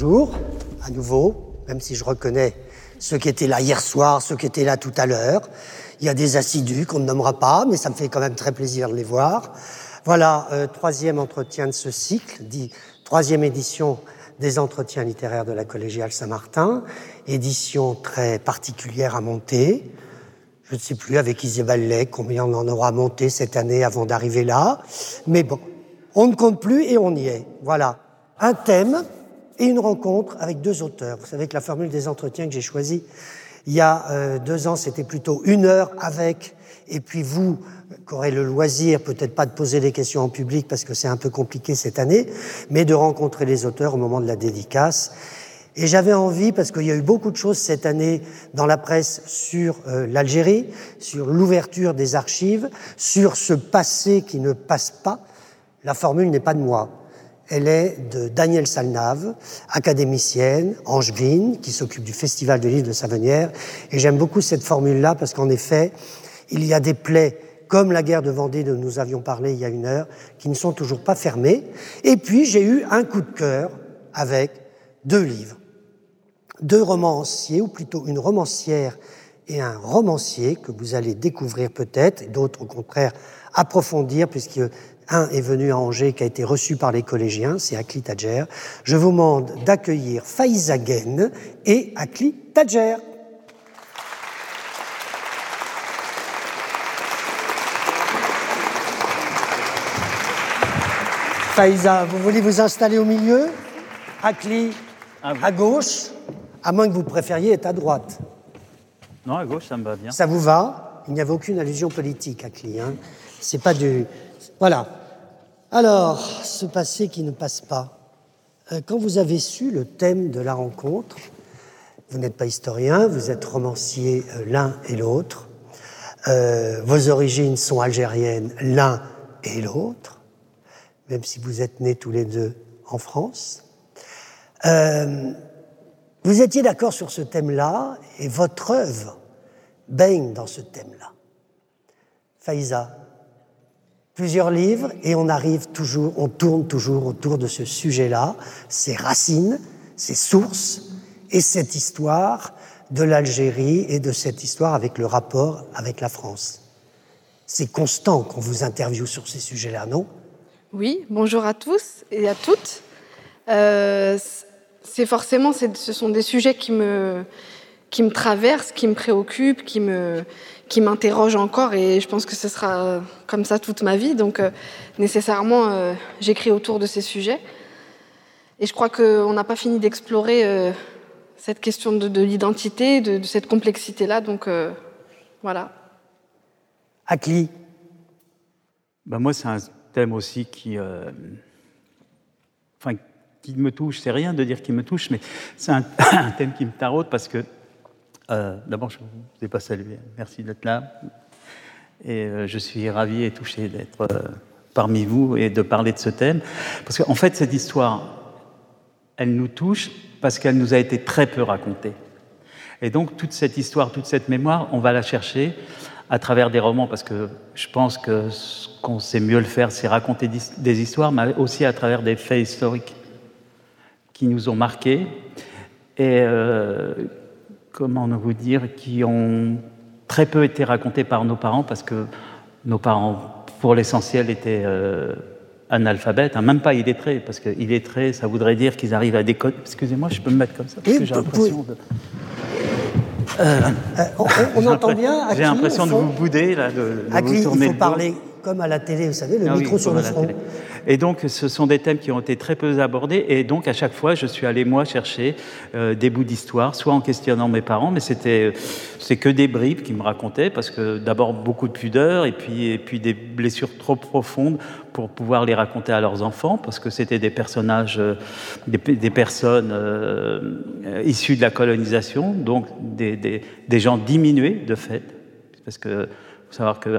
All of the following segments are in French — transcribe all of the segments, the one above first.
bonjour à nouveau, même si je reconnais ceux qui étaient là hier soir, ceux qui étaient là tout à l'heure. Il y a des assidus qu'on ne nommera pas, mais ça me fait quand même très plaisir de les voir. Voilà, euh, troisième entretien de ce cycle, dit troisième édition des entretiens littéraires de la collégiale Saint-Martin, édition très particulière à monter. Je ne sais plus avec Isabelle Lay combien on en aura monté cette année avant d'arriver là, mais bon, on ne compte plus et on y est. Voilà, un thème et une rencontre avec deux auteurs. Vous savez que la formule des entretiens que j'ai choisie il y a euh, deux ans, c'était plutôt une heure avec, et puis vous, qui aurez le loisir, peut-être pas de poser des questions en public parce que c'est un peu compliqué cette année, mais de rencontrer les auteurs au moment de la dédicace. Et j'avais envie, parce qu'il y a eu beaucoup de choses cette année dans la presse sur euh, l'Algérie, sur l'ouverture des archives, sur ce passé qui ne passe pas. La formule n'est pas de moi. Elle est de Danielle Salnave, académicienne, angevine, qui s'occupe du Festival de l'île de Savenière. Et j'aime beaucoup cette formule-là parce qu'en effet, il y a des plaies comme la guerre de Vendée dont nous avions parlé il y a une heure, qui ne sont toujours pas fermées. Et puis j'ai eu un coup de cœur avec deux livres. Deux romanciers, ou plutôt une romancière et un romancier que vous allez découvrir peut-être, et d'autres au contraire approfondir, puisque un est venu à Angers, qui a été reçu par les collégiens, c'est Akli Tadjer. Je vous demande d'accueillir Faïza Ghen et Akli Tadjer. Faïza, vous voulez vous installer au milieu? Akli à gauche, à moins que vous préfériez être à droite. Non, à gauche, ça me va bien. Ça vous va? Il n'y avait aucune allusion politique, Akli. Hein c'est pas du. Voilà. Alors, ce passé qui ne passe pas. Euh, quand vous avez su le thème de la rencontre, vous n'êtes pas historien, vous êtes romancier euh, l'un et l'autre. Euh, vos origines sont algériennes l'un et l'autre, même si vous êtes nés tous les deux en France. vous étiez d'accord sur ce thème-là et votre œuvre baigne dans ce thème-là. Faïza, plusieurs livres et on arrive toujours, on tourne toujours autour de ce sujet-là, ses racines, ses sources et cette histoire de l'Algérie et de cette histoire avec le rapport avec la France. C'est constant qu'on vous interviewe sur ces sujets-là, non? Oui, bonjour à tous et à toutes. Euh, c'est forcément, ce sont des sujets qui me, qui me traversent, qui me préoccupent, qui me, qui m'interroge encore et je pense que ce sera comme ça toute ma vie. Donc euh, nécessairement, euh, j'écris autour de ces sujets. Et je crois qu'on n'a pas fini d'explorer euh, cette question de, l'identité, de, cette complexité-là. Donc voilà. Akli ben Moi, c'est un thème aussi qui, enfin, qui me touche. C'est rien de dire qu'il me touche, mais c'est un, un thème qui me taraude parce que euh, d'abord, je ne vous ai pas salué. Merci d'être là. Et euh, je suis ravi et touché d'être euh, parmi vous et de parler de ce thème. Parce qu'en fait, cette histoire, elle nous touche parce qu'elle nous a été très peu racontée. Et donc, toute cette histoire, toute cette mémoire, on va la chercher à travers des romans, parce que je pense que ce qu'on sait mieux le faire, c'est raconter des histoires, mais aussi à travers des faits historiques qui nous ont marqués et comment vous dire, qui ont très peu été racontés par nos parents parce que nos parents, pour l'essentiel, étaient euh, analphabètes, hein, même pas illettrés, parce que illettrés, ça voudrait dire qu'ils arrivent à décoder. Excusez-moi, je peux me mettre comme ça parce que j'ai l'impression de. Euh, euh, on, entend bien. J'ai l'impression de vous bouder là, de, de vous il faut parler comme à la télé, vous savez, le ah micro sur le front. Et donc, ce sont des thèmes qui ont été très peu abordés. Et donc, à chaque fois, je suis allé, moi, chercher euh, des bouts d'histoire, soit en questionnant mes parents, mais c'était c'est que des bribes qui me racontaient, parce que d'abord, beaucoup de pudeur, et puis, et puis des blessures trop profondes pour pouvoir les raconter à leurs enfants, parce que c'était des personnages, euh, des, personnes euh, issues de la colonisation, donc des, des, des gens diminués, de fait, parce que faut savoir que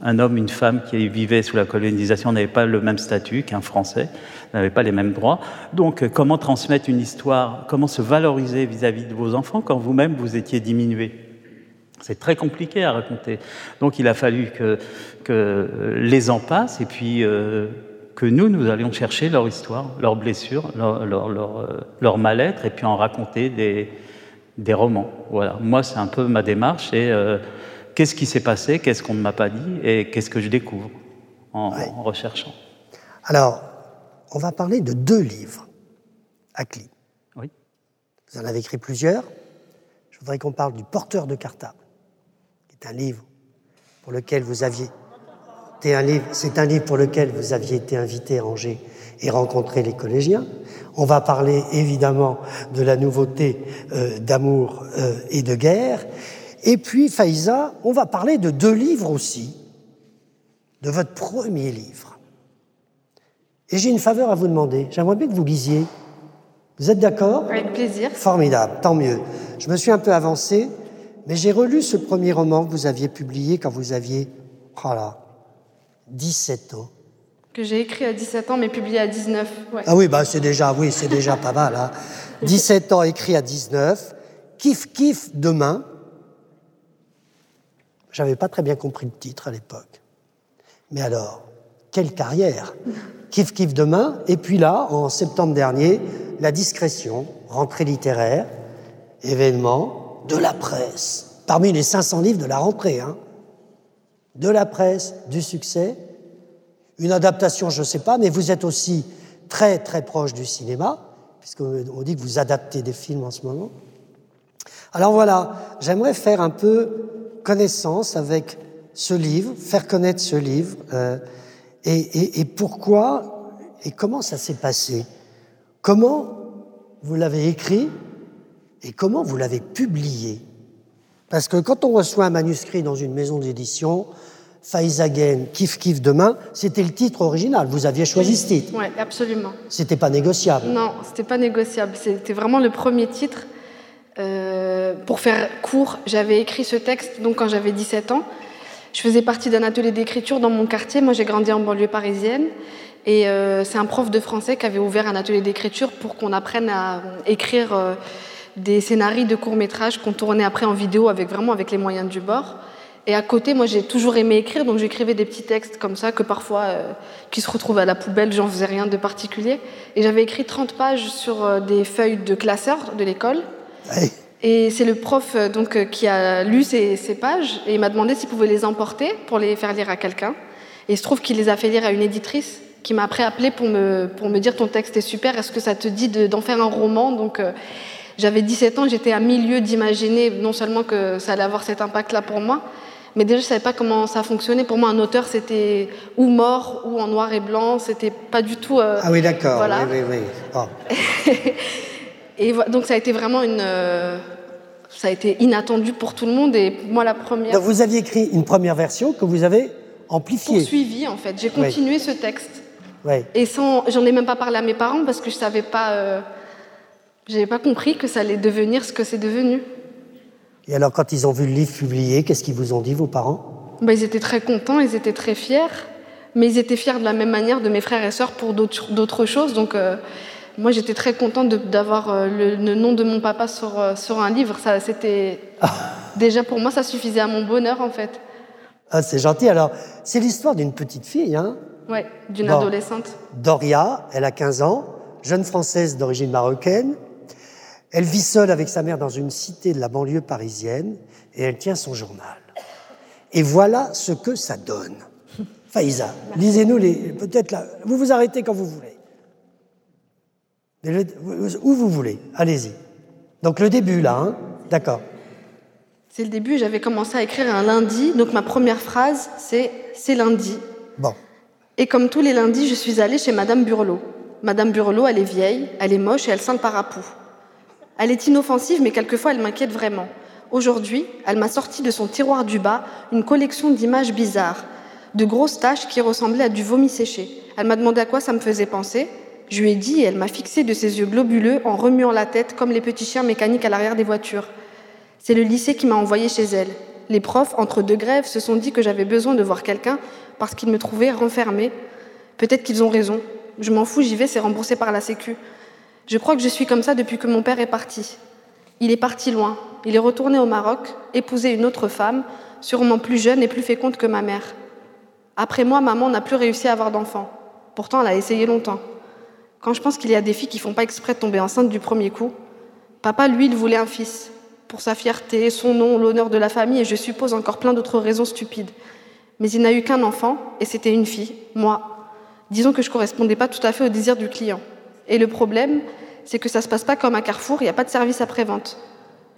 un homme, une femme qui vivait sous la colonisation n'avait pas le même statut qu'un Français, n'avait pas les mêmes droits. Donc, euh, comment transmettre une histoire, comment se valoriser vis-à-vis de vos enfants quand vous-même vous étiez diminué? C'est très compliqué à raconter. Donc, il a fallu que, les ans passent et puis. Euh, que nous, nous allions chercher leur histoire, leurs blessures, leur, leur mal-être, et puis en raconter des, romans. Voilà. Moi, c'est un peu ma démarche. Et euh, qu'est-ce qui s'est passé, qu'est-ce qu'on ne m'a pas dit, et qu'est-ce que je découvre en, Ouais. en recherchant? Alors, on va parler de deux livres à Cli. Oui. Vous en avez écrit plusieurs. Je voudrais qu'on parle du Porteur de cartable, qui est un livre pour lequel vous aviez. C'est un livre, c'est un livre pour lequel vous aviez été invité à Angers et rencontré les collégiens. On va parler évidemment de la nouveauté euh, d'amour euh, et de guerre. Et puis, Faïza, on va parler de deux livres aussi, de votre premier livre. Et j'ai une faveur à vous demander. J'aimerais bien que vous lisiez. Vous êtes d'accord? Avec plaisir. Formidable, tant mieux. Je me suis un peu avancé, mais j'ai relu ce premier roman que vous aviez publié quand vous aviez, oh là, 17 ans. Que j'ai écrit à 17 ans, mais publié à 19. Ouais. Ah oui, bah c'est déjà, oui, c'est déjà pas mal. Hein. 17 ans écrit à 19. Kiff kiff demain. J'avais pas très bien compris le titre à l'époque. Mais alors, quelle carrière Kiff kiff demain. Et puis là, en septembre dernier, la discrétion, rentrée littéraire, événement de la presse. Parmi les 500 livres de la rentrée, hein. De la presse, du succès, une adaptation, je ne sais pas, mais vous êtes aussi très très proche du cinéma, puisqu'on dit que vous adaptez des films en ce moment. Alors voilà, j'aimerais faire un peu connaissance avec ce livre, faire connaître ce livre, euh, et, et- et pourquoi et comment ça s'est passé? Comment vous l'avez écrit et comment vous l'avez publié? Parce que quand on reçoit un manuscrit dans une maison d'édition, Faizagen, Kif Kif Demain, c'était le titre original. Vous aviez choisi ce titre. Ouais, absolument. C'était pas négociable. Non, c'était pas négociable. C'était vraiment le premier titre. Euh, pour faire court, j'avais écrit ce texte donc quand j'avais 17 ans. Je faisais partie d'un atelier d'écriture dans mon quartier. Moi, j'ai grandi en banlieue parisienne. Et euh, c'est un prof de français qui avait ouvert un atelier d'écriture pour qu'on apprenne à écrire euh, des scénarios de courts-métrages qu'on tournait après en vidéo avec vraiment avec les moyens du bord. Et à côté, moi, j'ai toujours aimé écrire, donc j'écrivais des petits textes comme ça que parfois, euh, qui se retrouvaient à la poubelle, j'en faisais rien de particulier. Et j'avais écrit 30 pages sur euh, des feuilles de classeurs de l'école. Ouais. Et c'est le prof euh, donc euh, qui a lu ces, ces pages et il m'a demandé s'il pouvait les emporter pour les faire lire à quelqu'un. Et il se trouve qu'il les a fait lire à une éditrice qui m'a après appelé pour me, pour me dire ton texte est super, est-ce que ça te dit de- d'en faire un roman? Donc euh, j'avais 17 ans, j'étais à milieu d'imaginer non seulement que ça allait avoir cet impact-là pour moi, mais déjà je savais pas comment ça fonctionnait. Pour moi, un auteur c'était ou mort ou en noir et blanc, c'était pas du tout. euh, Ah oui, d'accord. Voilà. Oui, oui, oui. Bon. Et donc ça a été vraiment une, euh, ça a été inattendu pour tout le monde et moi la première. Donc vous aviez écrit une première version que vous avez amplifiée. poursuivi en fait. J'ai continué ce texte Ouais. et sans, j'en ai même pas parlé à mes parents parce que je savais pas, euh, j'avais pas compris que ça allait devenir ce que c'est devenu. Et alors, quand ils ont vu le livre publié, qu'est-ce qu'ils vous ont dit, vos parents? Bah, ils étaient très contents, ils étaient très fiers, mais ils étaient fiers de la même manière de mes frères et sœurs pour d'autres d'autres choses. Donc euh, moi j'étais très contente d'avoir euh, le, le nom de mon papa sur, euh, sur un livre. Ça, c'était déjà pour moi ça suffisait à mon bonheur en fait. Ah, c'est gentil. Alors, c'est l'histoire d'une petite fille, hein Ouais, d'une Bon. adolescente. Doria, elle a 15 ans, jeune française d'origine marocaine. Elle vit seule avec sa mère dans une cité de la banlieue parisienne et elle tient son journal. Et voilà ce que ça donne. Faïza, lisez-nous les. Peut-être là. Vous vous arrêtez quand vous voulez. Où vous voulez. Allez-y. Donc le début là, hein D'accord. C'est le début, j'avais commencé à écrire un lundi, donc ma première phrase c'est c'est lundi. Bon. Et comme tous les lundis, je suis allée chez Madame Burlot. Madame Burlot, elle est vieille, elle est moche et elle sent le parapou. Elle est inoffensive, mais quelquefois elle m'inquiète vraiment. Aujourd'hui, elle m'a sorti de son tiroir du bas une collection d'images bizarres, de grosses taches qui ressemblaient à du vomi séché. Elle m'a demandé à quoi ça me faisait penser. Je lui ai dit et elle m'a fixé de ses yeux globuleux en remuant la tête comme les petits chiens mécaniques à l'arrière des voitures. C'est le lycée qui m'a envoyé chez elle. Les profs, entre deux grèves, se sont dit que j'avais besoin de voir quelqu'un parce qu'ils me trouvaient renfermée. Peut-être qu'ils ont raison. Je m'en fous, j'y vais, c'est remboursé par la Sécu. Je crois que je suis comme ça depuis que mon père est parti. Il est parti loin. Il est retourné au Maroc, épousé une autre femme, sûrement plus jeune et plus féconde que ma mère. Après moi, maman n'a plus réussi à avoir d'enfants. Pourtant, elle a essayé longtemps. Quand je pense qu'il y a des filles qui font pas exprès de tomber enceinte du premier coup, papa, lui, il voulait un fils. Pour sa fierté, son nom, l'honneur de la famille et je suppose encore plein d'autres raisons stupides. Mais il n'a eu qu'un enfant et c'était une fille, moi. Disons que je correspondais pas tout à fait au désir du client. Et le problème, c'est que ça se passe pas comme à Carrefour, il n'y a pas de service après-vente.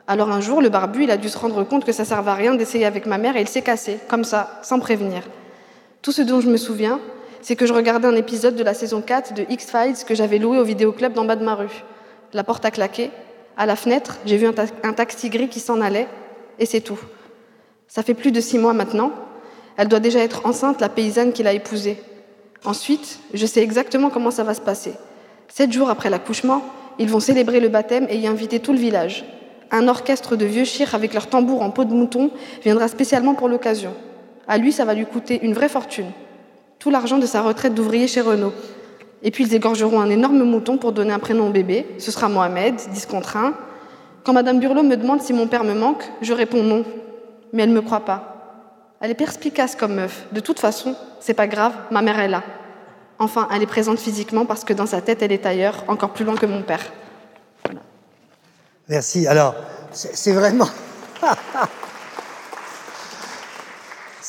Alors un jour, le barbu, il a dû se rendre compte que ça servait à rien d'essayer avec ma mère et il s'est cassé, comme ça, sans prévenir. Tout ce dont je me souviens, c'est que je regardais un épisode de la saison 4 de X-Files que j'avais loué au vidéoclub d'en bas de ma rue. La porte a claqué. À la fenêtre, j'ai vu un, ta un taxi gris qui s'en allait, et c'est tout. Ça fait plus de six mois maintenant. Elle doit déjà être enceinte, la paysanne qui l'a épousée. Ensuite, je sais exactement comment ça va se passer. Sept jours après l'accouchement, ils vont célébrer le baptême et y inviter tout le village. Un orchestre de vieux chirs avec leurs tambours en peau de mouton viendra spécialement pour l'occasion. À lui, ça va lui coûter une vraie fortune. Tout l'argent de sa retraite d'ouvrier chez Renault. Et puis ils égorgeront un énorme mouton pour donner un prénom au bébé. Ce sera Mohamed, 10 contre 1. Quand Madame Burlot me demande si mon père me manque, je réponds non. Mais elle ne me croit pas. Elle est perspicace comme meuf. De toute façon, c'est pas grave, ma mère est là. Enfin, elle est présente physiquement parce que dans sa tête, elle est ailleurs, encore plus loin que mon père. Merci. Alors, c'est vraiment.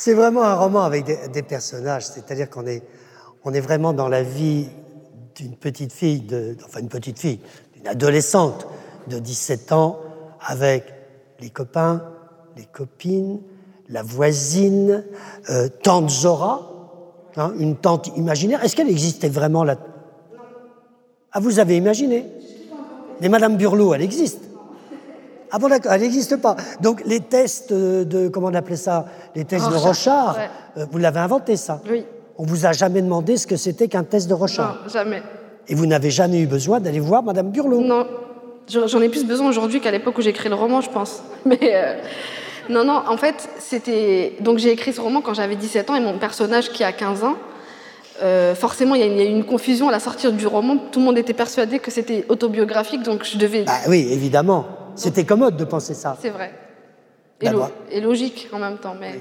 c'est vraiment un roman avec des, personnages, c'est-à-dire qu'on est, on est vraiment dans la vie d'une petite fille, enfin une petite fille, d'une adolescente de 17 ans, avec les copains, les copines, la voisine, euh, tante Zora, hein, une tante imaginaire. Est-ce qu'elle existait vraiment là Ah, vous avez imaginé Mais Madame Burlot, elle existe. Ah bon, d'accord, elle n'existe pas. Donc les tests de, comment on appelait ça Les tests Rochard, de Rochard, ouais. euh, vous l'avez inventé ça? Oui. On vous a jamais demandé ce que c'était qu'un test de Rochard Non, jamais. Et vous n'avez jamais eu besoin d'aller voir Madame Burlot? Non. J'en ai plus besoin aujourd'hui qu'à l'époque où j'ai écrit le roman, je pense. Mais euh, non, non, en fait, c'était. Donc j'ai écrit ce roman quand j'avais 17 ans et mon personnage qui a 15 ans. Euh, forcément, il y, a eu une confusion à la sortie du roman. Tout le monde était persuadé que c'était autobiographique, donc je devais. Ah oui, évidemment. C'était commode de penser ça. C'est vrai. Et, lo et, logique en même temps, mais. Oui.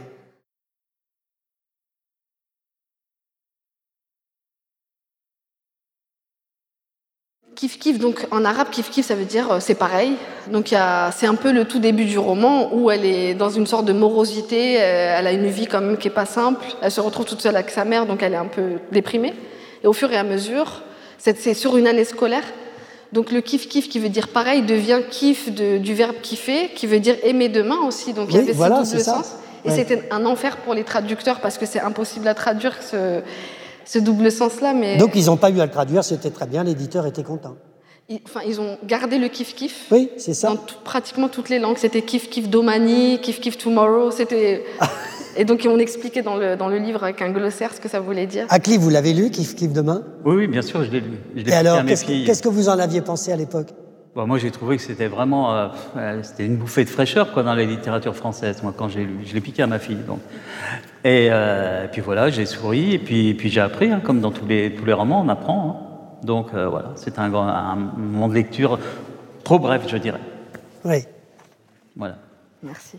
Kif kif, donc en arabe, kif kif, ça veut dire c'est pareil. Donc c'est un peu le tout début du roman où elle est dans une sorte de morosité. Elle a une vie quand même qui est pas simple. Elle se retrouve toute seule avec sa mère, donc elle est un peu déprimée. Et au fur et à mesure, c'est sur une année scolaire. Donc le kif kif qui veut dire pareil devient kiff de, du verbe kiffer, qui veut dire aimer demain aussi. Donc il y avait voilà, ce double ça. sens. Et ouais. c'était un enfer pour les traducteurs parce que c'est impossible à traduire ce, ce double sens-là. Mais... Donc ils n'ont pas eu à le traduire, c'était très bien, l'éditeur était content. Ils, enfin, ils ont gardé le kiff kiff. Oui, c'est ça. Dans tout, pratiquement toutes les langues, c'était kiff kiff domani, kiff kiff tomorrow, c'était. Et donc on expliquait dans le, dans le livre avec un glossaire ce que ça voulait dire. Akli, vous l'avez lu, kiff kiff demain? Oui, oui, bien sûr, je l'ai lu. Je Et alors, qu'est-ce que, qu que vous en aviez pensé à l'époque? Bon, moi, j'ai trouvé que c'était vraiment, euh, c'était une bouffée de fraîcheur quoi dans la littérature française. Moi, quand j'ai lu, je l'ai piqué à ma fille. Donc, et, euh, et puis voilà, j'ai souri et puis, et puis j'ai appris, hein, comme dans tous les tous les romans, on apprend. Hein. Donc euh, voilà, c'est un, grand, un moment de lecture trop bref, je dirais. Oui. Voilà. Merci.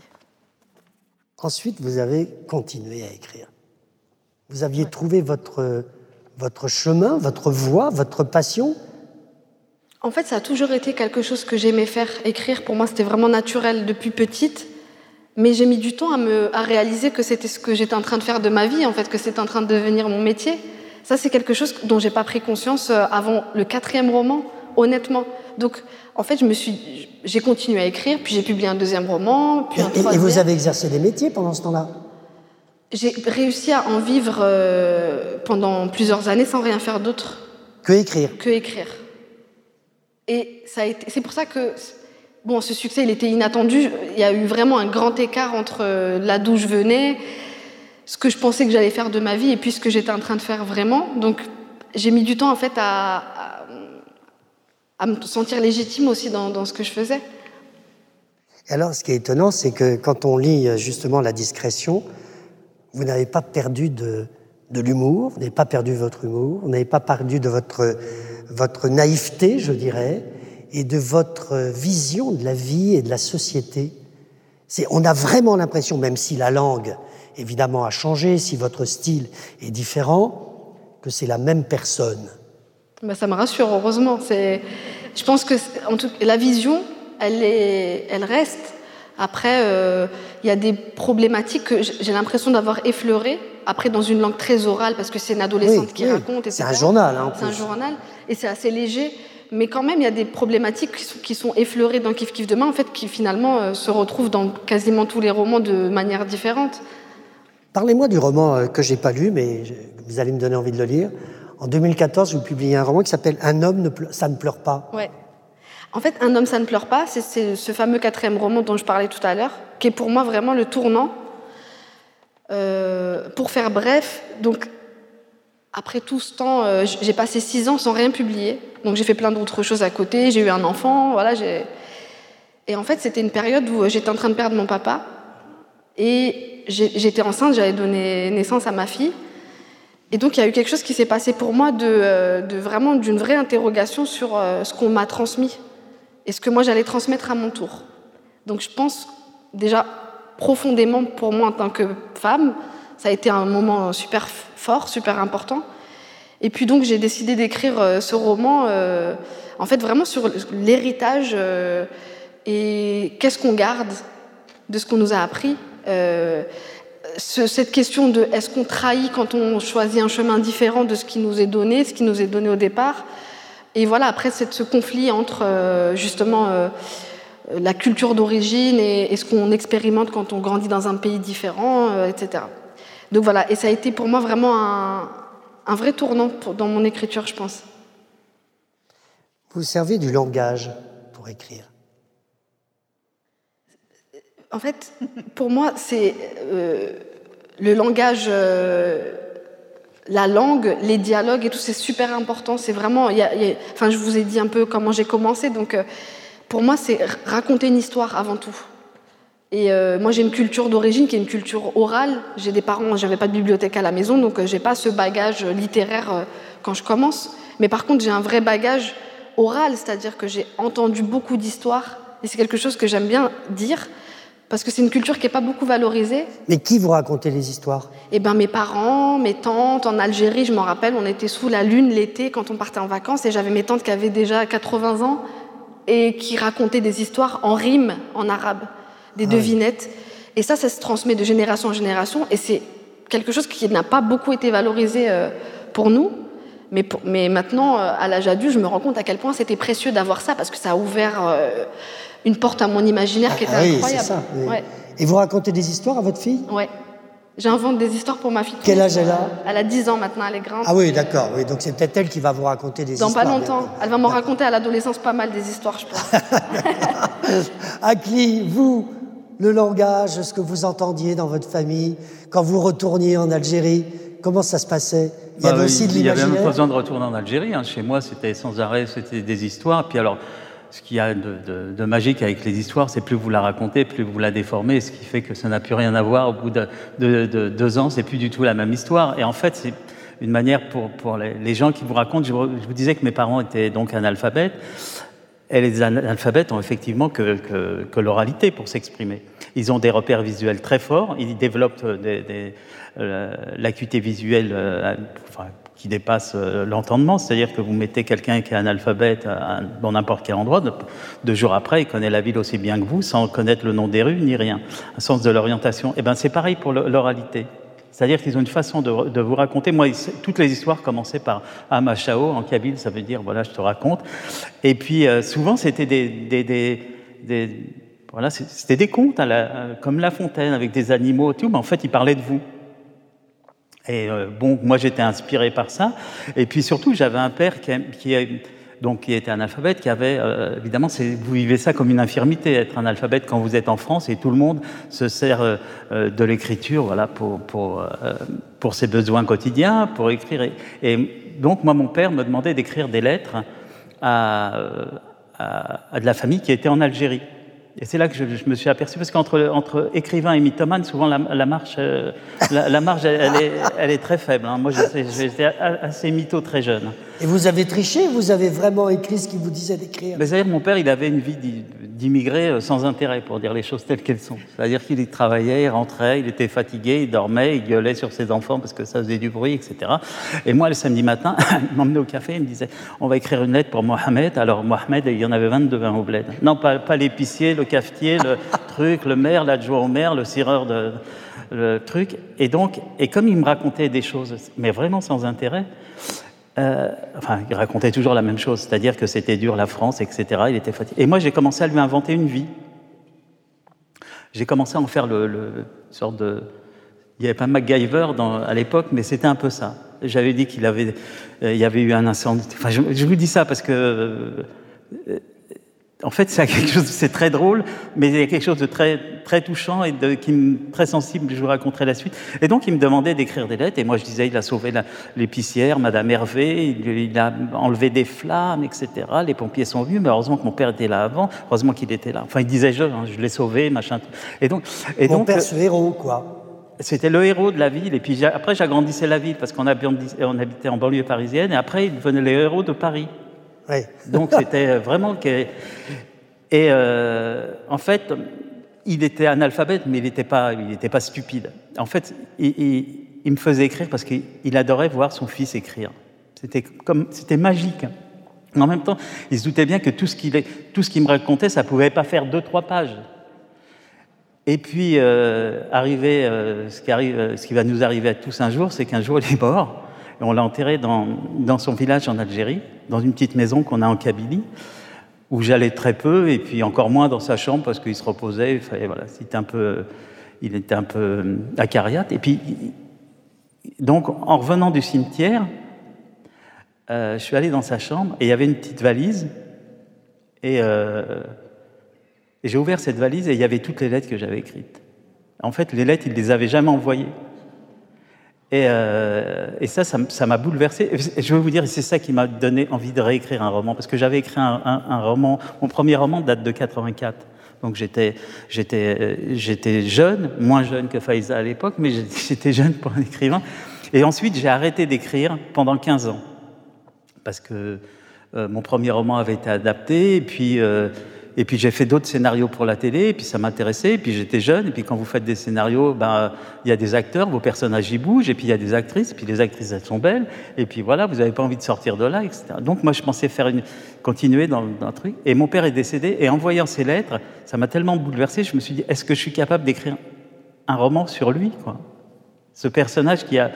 Ensuite, vous avez continué à écrire. Vous aviez trouvé votre votre chemin, votre voie, votre passion. En fait, ça a toujours été quelque chose que j'aimais faire. Écrire, pour moi, c'était vraiment naturel depuis petite. Mais j'ai mis du temps à, me, à réaliser que c'était ce que j'étais en train de faire de ma vie, en fait, que c'était en train de devenir mon métier. Ça, c'est quelque chose dont j'ai pas pris conscience euh, avant le quatrième roman, honnêtement. Donc, en fait, je me suis, j'ai continué à écrire, puis j'ai publié un deuxième roman, puis un et, troisième. Et vous avez exercé des métiers pendant ce temps-là? J'ai réussi à en vivre euh, pendant plusieurs années sans rien faire d'autre. Que écrire? Que écrire. Et ça a été, c'est pour ça que bon, ce succès, il était inattendu. Il y a eu vraiment un grand écart entre là d'où je venais, ce que je pensais que j'allais faire de ma vie et puis ce que j'étais en train de faire vraiment. Donc, j'ai mis du temps en fait à, à, à me sentir légitime aussi dans, ce que je faisais. Alors, ce qui est étonnant, c'est que quand on lit justement la discrétion, vous n'avez pas perdu de, de l'humour, vous n'avez pas perdu votre humour, vous n'avez pas perdu de votre votre naïveté, je dirais, et de votre vision de la vie et de la société. On a vraiment l'impression, même si la langue évidemment a changé, si votre style est différent, que c'est la même personne. Ben, ça me rassure, heureusement. Je pense que en tout... la vision, elle, est... elle reste. Après, euh, il y a des problématiques que j'ai l'impression d'avoir effleurées. Après, dans une langue très orale, parce que c'est une adolescente qui raconte. C'est un journal. Hein, c'est un journal, et c'est assez léger. Mais quand même, il y a des problématiques qui sont, effleurées dans Kif Kif Demain, en fait, qui finalement euh, se retrouvent dans quasiment tous les romans de manière différente. Parlez-moi du roman euh, que j'ai pas lu, mais vous allez me donner envie de le lire. En 2014, vous publiez un roman qui s'appelle Un homme, ne ça ne pleure pas. Ouais. En fait, Un homme, ça ne pleure pas, c'est ce fameux quatrième roman dont je parlais tout à l'heure, qui est pour moi vraiment le tournant. Euh, pour faire bref, donc après tout ce temps, euh, j'ai passé six ans sans rien publier. Donc j'ai fait plein d'autres choses à côté. J'ai eu un enfant, voilà. Et en fait, c'était une période où j'étais en train de perdre mon papa. Et j'étais enceinte, j'avais donné naissance à ma fille. Et donc il y a eu quelque chose qui s'est passé pour moi de, euh, vraiment d'une vraie interrogation sur euh, ce qu'on m'a transmis et ce que moi j'allais transmettre à mon tour. Donc je pense déjà profondément pour moi en tant que femme, ça a été un moment super fort, super important. Et puis donc j'ai décidé d'écrire euh, ce roman, en fait vraiment sur l'héritage et qu'est-ce qu'on garde de ce qu'on nous a appris. Cette question de est-ce qu'on trahit quand on choisit un chemin différent de ce qui nous est donné, ce qui nous est donné au départ. Et voilà, après c'est ce conflit entre justement la culture d'origine et, ce qu'on expérimente quand on grandit dans un pays différent, etc. Donc voilà, et ça a été pour moi vraiment un, vrai tournant dans mon écriture, je pense. Vous servez du langage pour écrire En fait, pour moi, c'est euh, le langage, euh, la langue, les dialogues et tout, c'est super important. C'est vraiment, enfin, je vous ai dit un peu comment j'ai commencé, donc euh, pour moi, c'est raconter une histoire avant tout. Et moi, j'ai une culture d'origine qui est une culture orale. J'ai des parents, j'avais pas de bibliothèque à la maison, donc j'ai pas ce bagage littéraire quand je commence. Mais par contre, j'ai un vrai bagage oral, c'est-à-dire que j'ai entendu beaucoup d'histoires, et c'est quelque chose que j'aime bien dire, parce que c'est une culture qui est pas beaucoup valorisée. Mais qui vous racontait les histoires? Eh ben, mes parents, mes tantes. En Algérie, je m'en rappelle, on était sous la lune l'été quand on partait en vacances, et j'avais mes tantes qui avaient déjà 80 ans et qui racontaient des histoires en rime, en arabe des devinettes. Et ça, ça se transmet de génération en génération. Et c'est quelque chose qui n'a pas beaucoup été valorisé euh, pour nous. Mais, mais maintenant, euh, à l'âge adulte, je me rends compte à quel point c'était précieux d'avoir ça, parce que ça a ouvert euh, une porte à mon imaginaire qui était ah, oui, incroyable. Ça, Et vous racontez des histoires à votre fille? Ouais. J'invente des histoires pour ma fille. Quel âge elle a? Elle a 10 ans maintenant, elle est grande. Ah oui, d'accord. Oui, donc c'est peut-être elle qui va vous raconter des histoires. Dans pas longtemps. Elle va m'en raconter à l'adolescence pas mal des histoires, je pense. Akli, vous, le langage, ce que vous entendiez dans votre famille, quand vous retourniez en Algérie, comment ça se passait? Il y avait bah, aussi de l'imaginaire Il y avait même besoin de retourner en Algérie. Hein. Chez moi, c'était sans arrêt, c'était des histoires. Puis alors, ce qu'il y a de, magique avec les histoires, c'est plus vous la racontez, plus vous la déformez, ce qui fait que ça n'a plus rien à voir. Au bout de, deux ans, c'est plus du tout la même histoire. Et en fait, c'est une manière pour, les, gens qui vous racontent. Je, vous disais que mes parents étaient donc analphabètes. Et les analphabètes ont effectivement que, que, l'oralité pour s'exprimer. Ils ont des repères visuels très forts, ils développent euh, l'acuité visuelle euh, qui dépasse euh, l'entendement, c'est-à-dire que vous mettez quelqu'un qui est analphabète dans n'importe quel endroit, deux jours après, il connaît la ville aussi bien que vous, sans connaître le nom des rues ni rien, un sens de l'orientation. Et eh ben c'est pareil pour l'oralité. C'est-à-dire qu'ils ont une façon de, vous raconter. Moi, toutes les histoires commençaient par Amachao en kabyle, ça veut dire voilà, je te raconte. Et puis euh, souvent, c'était des, voilà, des contes, comme La Fontaine, avec des animaux, tout, mais en fait, ils parlaient de vous. Et euh, bon, moi, j'étais inspiré par ça. Et puis surtout, j'avais un père qui, qui donc qui était analphabète, qui avait, euh, évidemment, vous vivez ça comme une infirmité, être analphabète quand vous êtes en France, et tout le monde se sert euh, euh, de l'écriture voilà, pour, pour, pour ses besoins quotidiens, pour écrire. Et, donc, moi, mon père me demandait d'écrire des lettres à, à, de la famille qui était en Algérie. Et c'est là que je, me suis aperçu, parce qu'entre entre écrivain et mythomane, souvent la, marche, la, marge, elle, est, elle, est, très faible. Hein. Moi, j'étais assez mytho très jeune. Et vous avez triché Vous avez vraiment écrit ce qu'il vous disait d'écrire? C'est-à-dire, mon père, il avait une vie d'immigrés euh, sans intérêt, pour dire les choses telles qu'elles sont. C'est-à-dire qu'il travaillait, il rentrait, il était fatigué, il dormait, il gueulait sur ses enfants parce que ça faisait du bruit, etc. Et moi, le samedi matin, il m'emmenait au café, il me disait On va écrire une lettre pour Mohamed. Alors, Mohamed, il y en avait 22 au bled. Non, pas, pas l'épicier, le cafetier, le truc, le maire, l'adjoint au maire, le cireur de. Le truc. Et donc, et comme il me racontait des choses, mais vraiment sans intérêt, euh, enfin, il racontait toujours la même chose, c'est-à-dire que c'était dur la France, etc. Il était fatigué. Et moi, j'ai commencé à lui inventer une vie. J'ai commencé à en faire le, le sorte de. Il n'y avait pas MacGyver dans, à l'époque, mais c'était un peu ça. J'avais dit qu'il avait, euh, il y avait eu un incendie. Enfin, je, je vous dis ça parce que euh, en fait, c'est quelque chose, c'est très drôle, mais il y a quelque chose de très, très touchant et de, qui très sensible. Je vous raconterai la suite. Et donc, il me demandait d'écrire des lettres, et moi, je disais, il a sauvé l'épicière, Madame Hervé, il, a enlevé des flammes, etc. Les pompiers sont venus, mais heureusement que mon père était là avant, heureusement qu'il était là. Enfin, il disait je, hein, je l'ai sauvé, machin. Et donc, et mon père, ce héros, quoi. C'était le héros de la ville. Et puis après, j'agrandissais la ville parce qu'on habitait en banlieue parisienne. Et après, il devenait le héros de Paris. Donc c'était vraiment que... Et euh, en fait, il était analphabète, mais il n'était pas, il pas stupide. En fait, il, me faisait écrire parce qu'il adorait voir son fils écrire. C'était comme, c'était magique. En même temps, il se doutait bien que tout ce qu'il, tout ce qu'il me racontait, ça pouvait pas faire deux, trois pages. Et puis, euh, euh, ce, qui arrive, ce qui va nous arriver à tous un jour, c'est qu'un jour, il est mort. On l'a enterré dans, son village en Algérie dans une petite maison qu'on a en Kabylie, où j'allais très peu, et puis encore moins dans sa chambre parce qu'il se reposait. Voilà, c'était un peu, il était un peu euh, acariate. Et puis, donc, en revenant du cimetière, euh, je suis allé dans sa chambre et il y avait une petite valise. Et, euh, et j'ai ouvert cette valise et il y avait toutes les lettres que j'avais écrites. En fait, les lettres, il ne les avait jamais envoyées. Et, euh, et, ça, ça m'a bouleversé. je veux vous dire, c'est ça qui m'a donné envie de réécrire un roman, parce que j'avais écrit un, roman. Mon premier roman date de 84. Donc j'étais, j'étais, jeune, moins jeune que Faïza à l'époque, mais j'étais jeune pour un écrivain. Et ensuite, j'ai arrêté d'écrire pendant 15 ans, parce que euh, mon premier roman avait été adapté, et puis euh, et puis j'ai fait d'autres scénarios pour la télé, et puis ça m'intéressait, et puis j'étais jeune, et puis quand vous faites des scénarios, ben il y a des acteurs, vos personnages y bougent, et puis il y a des actrices, et puis les actrices elles sont belles, et puis voilà, vous n'avez pas envie de sortir de là, etc. Donc moi je pensais faire une, continuer dans, un truc, et mon père est décédé, et en voyant ces lettres, ça m'a tellement bouleversé, je me suis dit, est-ce que je suis capable d'écrire un roman sur lui, quoi? Ce personnage qui a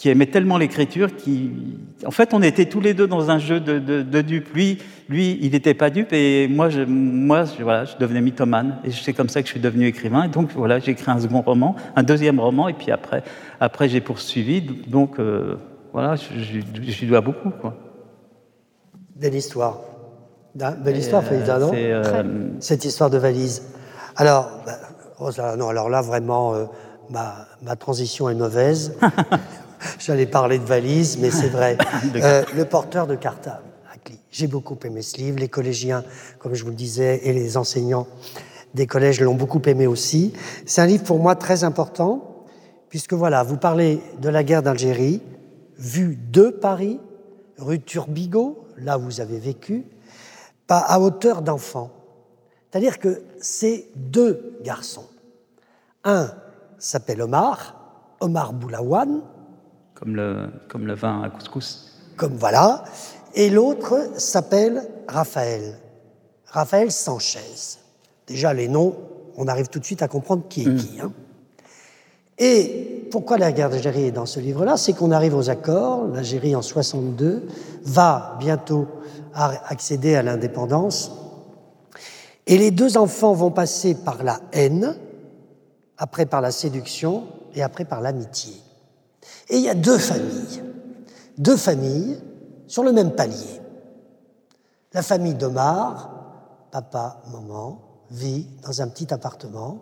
qui aimait tellement l'écriture qui, en fait, on était tous les deux dans un jeu de, de, de dupe. Lui, lui, il n'était pas dupe et moi, je, moi, je, voilà, je devenais mythomane et c'est comme ça que je suis devenu écrivain. Et donc voilà, j'ai écrit un second roman, un deuxième roman et puis après, après j'ai poursuivi. Donc euh, voilà, je, lui dois beaucoup. Quoi. Belle histoire. Belle histoire, Félix, non euh, Cette histoire de valise. Alors, bah, non, alors là, vraiment, euh, ma, ma transition est mauvaise. J'allais parler de valise, mais c'est vrai. Euh, le porteur de cartable, J'ai beaucoup aimé ce livre. Les collégiens, comme je vous le disais, et les enseignants des collèges l'ont beaucoup aimé aussi. C'est un livre pour moi très important, puisque voilà, vous parlez de la guerre d'Algérie, vue de Paris, rue Turbigo, là où vous avez vécu, pas à hauteur d'enfant. C'est-à-dire que c'est deux garçons. Un s'appelle Omar, Omar Boulawan, comme le, comme le vin à couscous. Comme voilà. Et l'autre s'appelle Raphaël. Raphaël Sanchez. Déjà, les noms, on arrive tout de suite à comprendre qui est mm. qui. Hein. Et pourquoi la guerre d'Algérie est dans ce livre-là? C'est qu'on arrive aux accords. L'Algérie, en 62, va bientôt accéder à l'indépendance. Et les deux enfants vont passer par la haine, après par la séduction et après par l'amitié. Et il y a deux familles, deux familles sur le même palier. La famille d'Omar, papa, maman, vit dans un petit appartement.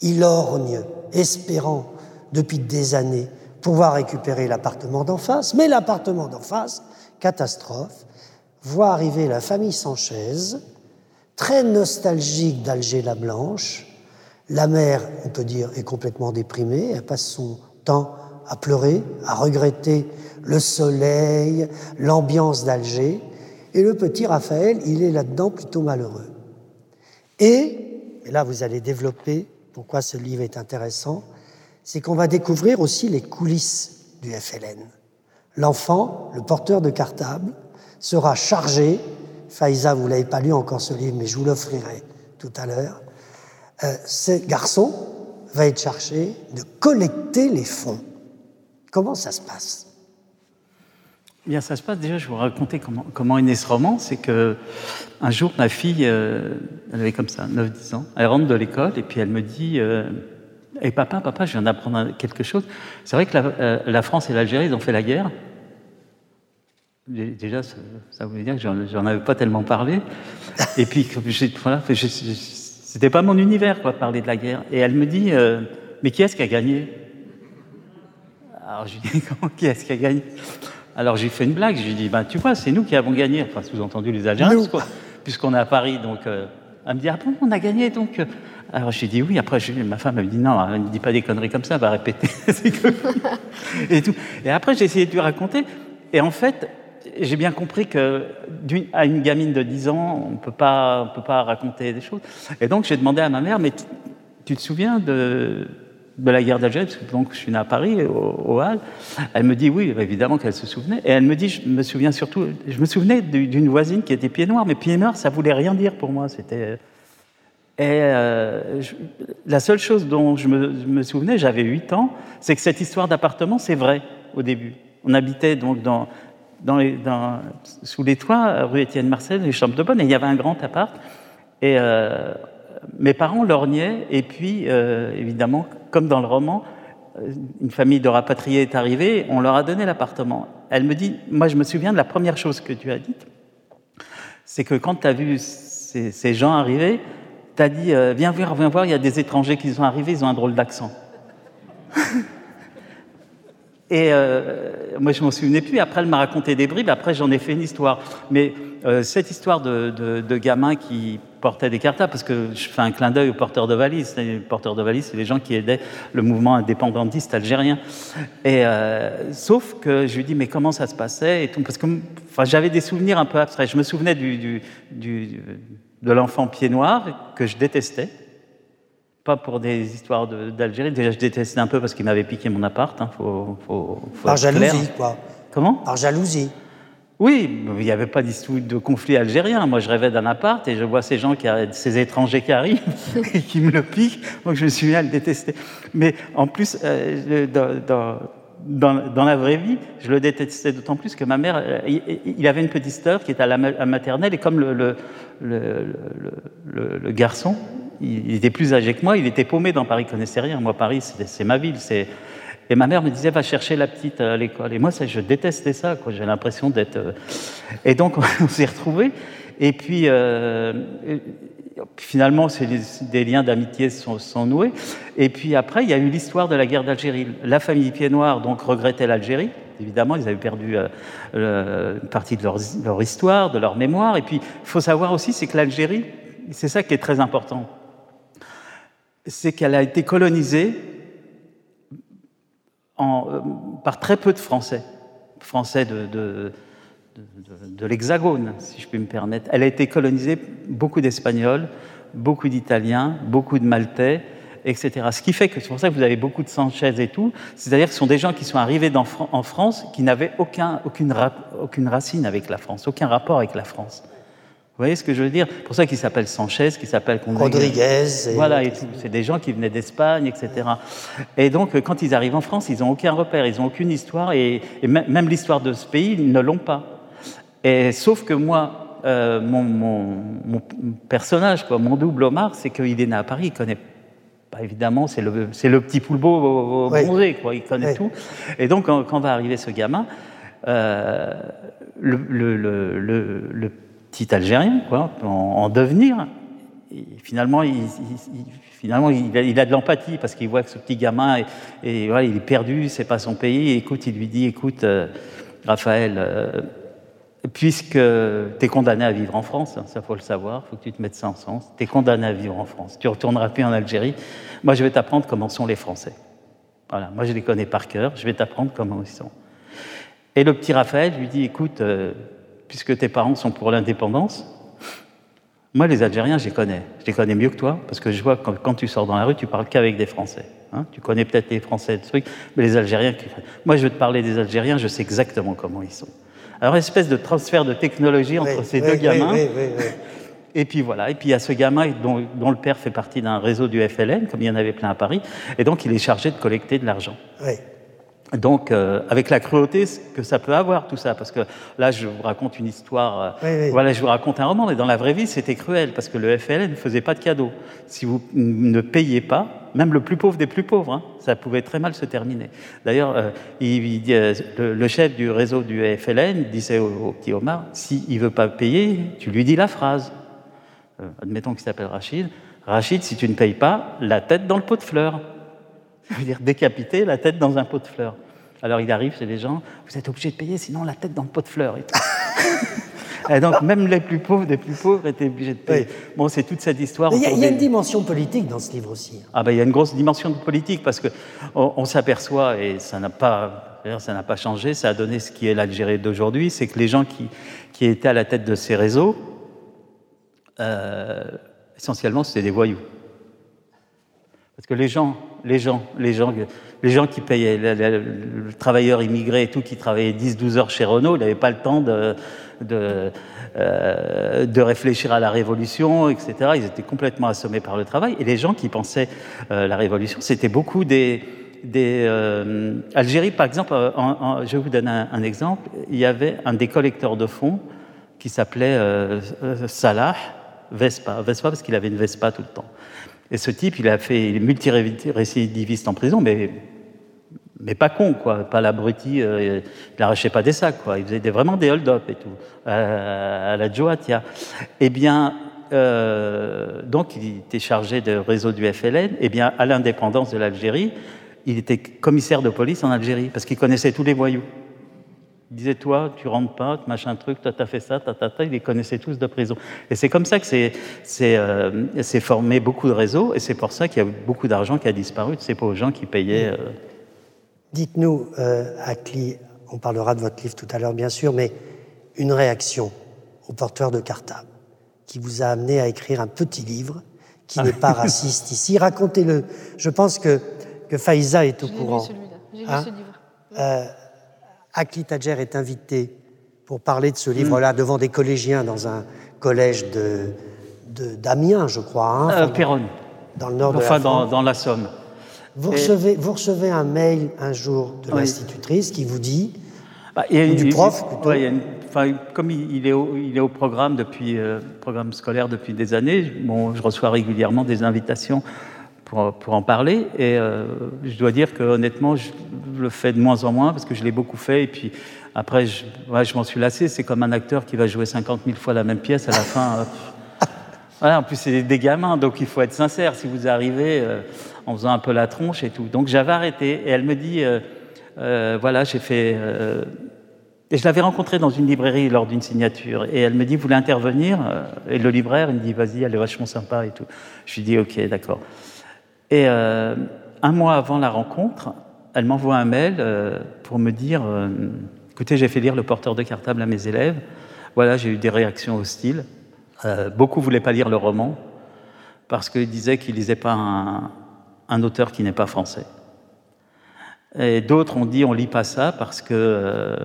Il orgne, espérant depuis des années pouvoir récupérer l'appartement d'en face, mais l'appartement d'en face, catastrophe, voit arriver la famille Sanchez, très nostalgique d'Alger la Blanche. La mère, on peut dire, est complètement déprimée, elle passe son temps à pleurer, à regretter le soleil, l'ambiance d'Alger. Et le petit Raphaël, il est là-dedans plutôt malheureux. Et, et là vous allez développer pourquoi ce livre est intéressant, c'est qu'on va découvrir aussi les coulisses du FLN. L'enfant, le porteur de cartable, sera chargé, Faïza, vous l'avez pas lu encore ce livre, mais je vous l'offrirai tout à l'heure, euh, ce garçon va être chargé de collecter les fonds. Comment ça se passe? Bien, ça se passe déjà, je vous raconter comment, comment est né ce roman. C'est que un jour, ma fille, euh, elle avait comme ça, 9-10 ans, elle rentre de l'école et puis elle me dit euh, Et papa, papa, je viens d'apprendre quelque chose. C'est vrai que la, euh, France et l'Algérie, ils ont fait la guerre. Déjà, ça, ça voulait dire que j'en avais pas tellement parlé. Et puis, voilà, c'était pas mon univers, quoi, parler de la guerre. Et elle me dit euh, Mais qui est-ce qui a gagné? Alors, je lui dis Comment qui est-ce qui a gagné? Alors j'ai fait une blague, je lui dis, ben, tu vois, c'est nous qui avons gagné, enfin sous-entendu les Algériens, puisqu'on est à Paris. Donc euh, elle me dit, ah bon, on a gagné donc. Euh. Alors j'ai dit oui, après ma femme elle me dit non, ne dit pas des conneries comme ça, elle va répéter. et, tout. et après j'ai essayé de lui raconter, et en fait, j'ai bien compris que à une gamine de 10 ans, on peut pas, on peut pas raconter des choses. Et donc j'ai demandé à ma mère, mais tu te souviens de de la guerre d'Algérie, donc je suis né à Paris, au, Hall. Elle me dit oui, évidemment qu'elle se souvenait. Et elle me dit, je me souviens surtout, je me souvenais d'une voisine qui était pied noir, mais pied noir, ça voulait rien dire pour moi. C'était. Et euh, la seule chose dont je me, souvenais, j'avais 8 ans, c'est que cette histoire d'appartement, c'est vrai au début. On habitait donc dans, dans dans, sous les toits, rue Étienne Marcel, les chambres de bonne, et il y avait un grand appart. Et euh, mes parents lorgnaient, et puis, euh, évidemment, comme dans le roman, euh, une famille de rapatriés est arrivée, on leur a donné l'appartement. Elle me dit, moi je me souviens de la première chose que tu as dite, c'est que quand tu as vu ces, gens arriver, tu as dit, euh, viens voir, viens voir, il y a des étrangers qui sont arrivés, ils ont un drôle d'accent. Et moi, je m'en souvenais plus. Après, elle m'a raconté des bribes. Après, j'en ai fait une histoire. Mais cette histoire de, de, de gamin qui portaient des cartables, parce que je fais un clin d'œil aux porteurs de valises. Les porteurs de valises, c'est les gens qui aidaient le mouvement indépendantiste algérien. Et euh, sauf que je lui dis, mais comment ça se passait et tout, parce que enfin, j'avais des souvenirs un peu abstraits. Je me souvenais du, du, de l'enfant pied noir que je détestais. Pas pour des histoires d'Algérie. Déjà, je détestais un peu parce qu'il m'avait piqué mon appart. Hein. Faut, faut, faut Par jalousie, quoi. Comment? Par jalousie. Oui, il n'y avait pas de conflit algérien. Moi, je rêvais d'un appart et je vois ces gens, qui, ces étrangers qui arrivent et qui me le piquent. Donc, je me suis mis à le détester. Mais en plus, euh, dans, la vraie vie, je le détestais d'autant plus que ma mère, euh, il, avait une petite sœur qui était à la maternelle et comme le, le, garçon, il, était plus âgé que moi, il était paumé dans Paris, il connaissait rien. Moi, Paris, c'est ma ville, c'est et ma mère me disait, va chercher la petite à l'école. Et moi, ça, je détestais ça. J'ai l'impression d'être... Euh, et donc, on s'est retrouvés. Et puis, euh, finalement, des, liens d'amitié sont, sont, noués. Et puis après, il y a eu l'histoire de la guerre d'Algérie. La famille Pied Noir, donc, regrettait l'Algérie. Évidemment, ils avaient perdu euh, une partie de leur, leur, histoire, de leur mémoire. Et puis, il faut savoir aussi, c'est que l'Algérie, c'est ça qui est très important, c'est qu'elle a été colonisée euh, par très peu de Français, Français de, de, l'Hexagone, si je puis me permettre. Elle a été colonisée beaucoup d'Espagnols, beaucoup d'Italiens, beaucoup de Maltais, etc. Ce qui fait que c'est pour ça que vous avez beaucoup de Sanchez et tout, c'est-à-dire que ce sont des gens qui sont arrivés en France qui n'avaient aucun, aucune, aucune racine avec la France, aucun rapport avec la France. Vous voyez ce que je veux dire? Pour ça qu'il s'appelle Sanchez, qu'il s'appelle Rodriguez. Voilà, et tout. C'est des gens qui venaient d'Espagne, etc. Et donc, quand ils arrivent en France, ils n'ont aucun repère, ils n'ont aucune histoire, et, même l'histoire de ce pays, ils ne l'ont pas. Et sauf que moi, euh, mon, personnage, quoi, mon double Omar, c'est qu'il est né à Paris, il connaît pas évidemment, c'est le, le, petit poulbeau bronzé, quoi, il connaît tout. Et donc, quand, va arriver ce gamin, euh, le, le petit Algérien, quoi, en, devenir. Finalement, il, finalement, il a, de l'empathie parce qu'il voit que ce petit gamin, et, voilà, il est perdu, c'est pas son pays. Et écoute, il lui dit, écoute, euh, Raphaël, euh, puisque tu es condamné à vivre en France, hein, ça faut le savoir, faut que tu te mettes ça en sens, tu es condamné à vivre en France, tu retourneras plus en Algérie, moi je vais t'apprendre comment sont les Français. Voilà, moi je les connais par cœur, je vais t'apprendre comment ils sont. Et le petit Raphaël lui dit, écoute, euh, puisque tes parents sont pour l'indépendance. Moi, les Algériens, je les connais. Je les connais mieux que toi, parce que je vois quand, quand tu sors dans la rue, tu parles qu'avec des Français. Hein. tu connais peut-être les Français, des trucs, mais les Algériens. Moi, je veux te parler des Algériens, je sais exactement comment ils sont. Alors, espèce de transfert de technologie entre ces deux gamins. Et puis voilà, et puis il y a ce gamin dont, dont le père fait partie d'un réseau du FLN, comme il y en avait plein à Paris, et donc il est chargé de collecter de l'argent. Donc, euh, avec la cruauté que ça peut avoir, tout ça, parce que là, je vous raconte une histoire, euh, voilà, je vous raconte un roman, mais dans la vraie vie, c'était cruel, parce que le FLN ne faisait pas de cadeaux. Si vous ne payez pas, même le plus pauvre des plus pauvres, hein, ça pouvait très mal se terminer. D'ailleurs, euh, le, le, chef du réseau du FLN disait au, au petit Omar, s'il ne veut pas payer, tu lui dis la phrase. admettons qu'il s'appelle Rachid. Rachid, si tu ne payes pas, la tête dans le pot de fleurs. Ça veut dire décapiter la tête dans un pot de fleurs. Alors il arrive chez les gens, vous êtes obligé de payer, sinon la tête dans le pot de fleurs. Et, donc même les plus pauvres des plus pauvres étaient obligés de payer. Bon, c'est toute cette histoire. Il y, a, une dimension politique dans ce livre aussi. Ah ben il y a une grosse dimension politique parce que on, s'aperçoit et ça n'a pas, ça n'a pas changé, ça a donné ce qui est l'Algérie d'aujourd'hui, c'est que les gens qui, qui étaient à la tête de ces réseaux, euh, essentiellement, c'était des voyous. Parce que les gens, les gens, les gens, les gens qui payaient, le, travailleur immigré et tout, qui travaillait 10-12 heures chez Renault, il n'avait pas le temps de, de, euh, de, réfléchir à la révolution, etc. Ils étaient complètement assommés par le travail. Et les gens qui pensaient euh, la révolution, c'était beaucoup des... des euh, Algérie, par exemple, en, je vais vous donner un, un, exemple, il y avait un des collecteurs de fonds qui s'appelait euh, Salah Vespa. Vespa parce qu'il avait une Vespa tout le temps. Et ce type, il a fait, multirécidiviste en prison, mais, mais pas con, quoi, pas l'abruti, euh, il n'arrachait pas des sacs, quoi. Il faisait vraiment des hold-up et tout, à, la Joatia. Eh bien, euh, donc, il était chargé de réseau du FLN. Eh bien, à l'indépendance de l'Algérie, il était commissaire de police en Algérie, parce qu'il connaissait tous les voyous. Il disait, toi, tu rentres pas, machin truc, toi, t'as fait ça, ta, ta, ta. Ils les connaissaient tous de prison. Et c'est comme ça que c'est euh, formé beaucoup de réseaux, et c'est pour ça qu'il y a beaucoup d'argent qui a disparu C'est pas aux gens qui payaient. Euh... Dites-nous, euh, Akli, on parlera de votre livre tout à l'heure, bien sûr, mais une réaction au porteur de cartable qui vous a amené à écrire un petit livre qui n'est pas raciste ici. Racontez-le. Je pense que, que Faïza est au courant. J'ai lu hein ce livre. Akli est invité pour parler de ce livre-là devant des collégiens dans un collège de, d'Amiens, je crois. Hein, euh, Péronne. Dans le nord de la dans, dans, la Somme. Vous, recevez, vous recevez un mail un jour de l'institutrice qui vous dit, bah, y a ou du prof plutôt. Ouais, une, enfin, comme il est, au, il est au programme depuis euh, programme scolaire depuis des années, bon, je reçois régulièrement des invitations pour, en parler. Et euh, je dois dire que honnêtement, je le fais de moins en moins parce que je l'ai beaucoup fait. Et puis après, je, m'en suis lassé. C'est comme un acteur qui va jouer 50 000 fois la même pièce à la fin. Euh, en plus, c'est des gamins, donc il faut être sincère. Si vous arrivez euh, en faisant un peu la tronche et tout. Donc j'avais arrêté. Et elle me dit, voilà, j'ai fait. et je l'avais rencontrée dans une librairie lors d'une signature. Et elle me dit, vous voulez intervenir? Et le libraire, il me dit, vas-y, elle est vachement sympa et tout. Je lui dis, ok, d'accord. Et euh, un mois avant la rencontre, elle m'envoie un mail euh, pour me dire euh, écoutez, j'ai fait lire le porteur de cartable à mes élèves. Voilà, j'ai eu des réactions hostiles. Euh, beaucoup voulaient pas lire le roman parce qu'ils disaient qu'ils lisaient pas un, auteur qui n'est pas français. Et d'autres ont dit on lit pas ça parce que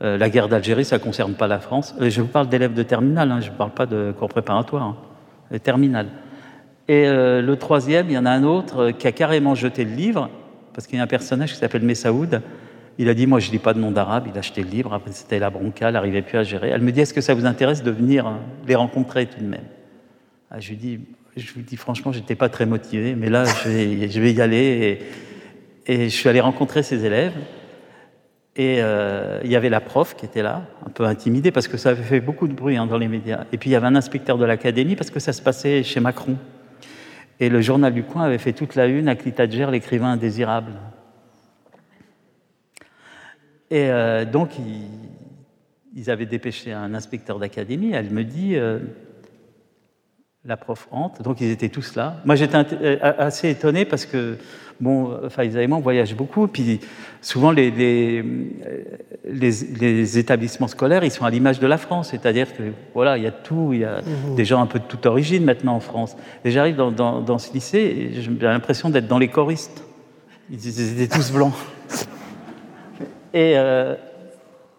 la guerre d'Algérie, ça concerne pas la France. je vous parle d'élèves de terminale, hein, je ne parle pas de cours préparatoires, hein, terminale. Et euh, le troisième, il y en a un autre euh, qui a carrément jeté le livre, parce qu'il y a un personnage qui s'appelle Messaoud. Il a dit Moi, je ne lis pas de nom d'arabe. Il a acheté le livre. Après, c'était la bronca, il n'arrivait plus à gérer. Elle me dit Est-ce que ça vous intéresse de venir hein, les rencontrer tout de même? Ah, Je lui dis je franchement, j'étais pas très motivé, mais là, je vais, je y aller. Et, et, je suis allé rencontrer ses élèves. Et euh, il y avait la prof qui était là, un peu intimidée, parce que ça avait fait beaucoup de bruit hein, dans les médias. Et puis il y avait un inspecteur de l'académie, parce que ça se passait chez Macron. Et le journal du coin avait fait toute la une à Clitadjer, l'écrivain indésirable. Et euh, donc, ils, ils, avaient dépêché un inspecteur d'académie. Elle me dit euh, la prof entre, donc ils étaient tous là. Moi j'étais euh, assez étonné parce que, bon, Faiza et moi on voyage beaucoup, puis souvent les, les, les, établissements scolaires ils sont à l'image de la France, c'est-à-dire que voilà, il y a tout, il y a mmh. des gens un peu de toute origine maintenant en France. Et j'arrive dans, dans, dans, ce lycée et j'ai l'impression d'être dans les choristes. Ils étaient tous blancs. Et, euh,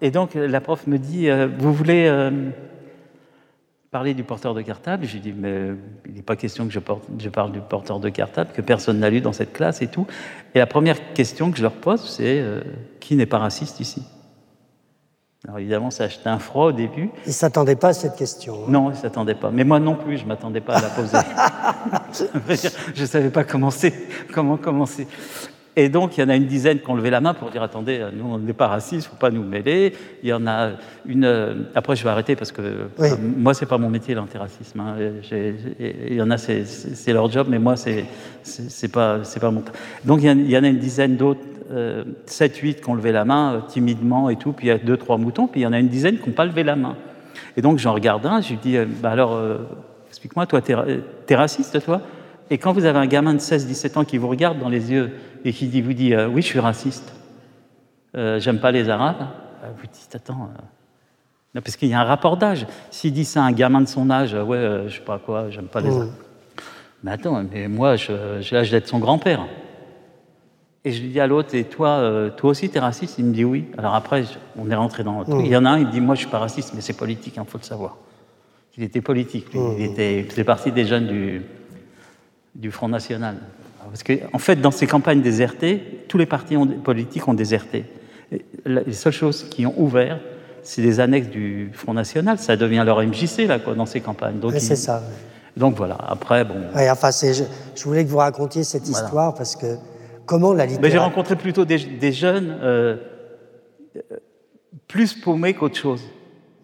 et donc la prof me dit, euh, vous voulez parler du porteur de cartable. J'ai dit, mais il n'est pas question que je, porte, je, parle du porteur de cartable, que personne n'a lu dans cette classe et tout. Et la première question que je leur pose, c'est euh, qui n'est pas raciste ici? Alors évidemment, ça a acheté un froid au début. Ils ne s'attendaient pas à cette question. Hein. Non, ils ne s'attendaient pas. Mais moi non plus, je ne m'attendais pas à la poser. je ne savais pas comment, comment commencer. Et donc, il y en a une dizaine qui ont levé la main pour dire attendez, euh, nous, on n'est pas racistes, il ne faut pas nous mêler. Il y en a une. Euh, après, je vais arrêter parce que moi, ce c'est pas mon métier, l'antiracisme. Hein. Il y en a, c'est leur job, mais moi, c'est c'est pas, pas mon. Donc, il y, en a une dizaine d'autres, euh, 7-8 qui ont levé la main euh, timidement et tout. Puis il y a deux, trois moutons. Puis il y en a une dizaine qui n'ont pas levé la main. Et donc, j'en regarde un, je lui dis bah alors, explique-moi, toi, t'es es raciste, toi? Et quand vous avez un gamin de 16-17 ans qui vous regarde dans les yeux et qui dit, vous dit euh, Oui, je suis raciste, euh, j'aime pas les Arabes, euh, vous dites Attends. Non, parce qu'il y a un rapport d'âge. S'il dit ça à un gamin de son âge, ouais, je sais pas quoi, j'aime pas les mmh. Arabes. Mais attends, mais moi, j'ai l'âge d'être son grand-père. Et je lui dis à l'autre, et toi, toi aussi, tu es raciste Il me dit oui. Alors après, on est rentré dans mmh. Il y en a un, il me dit, moi, je suis pas raciste, mais c'est politique, il hein, faut le savoir. Il était politique, Il, mmh. était, il faisait partie des jeunes du, du Front National. Parce qu'en en fait, dans ces campagnes désertées, tous les partis politiques ont déserté. les seules choses qui ont ouvert, c'est les annexes du Front National. Ça devient leur MJC, là, quoi, dans ces campagnes. Donc, c'est ça. Donc voilà, après, bon... enfin, je, je, voulais que vous racontiez cette histoire, parce que comment la littérature... J'ai rencontré plutôt des, jeunes euh, plus paumés qu'autre chose.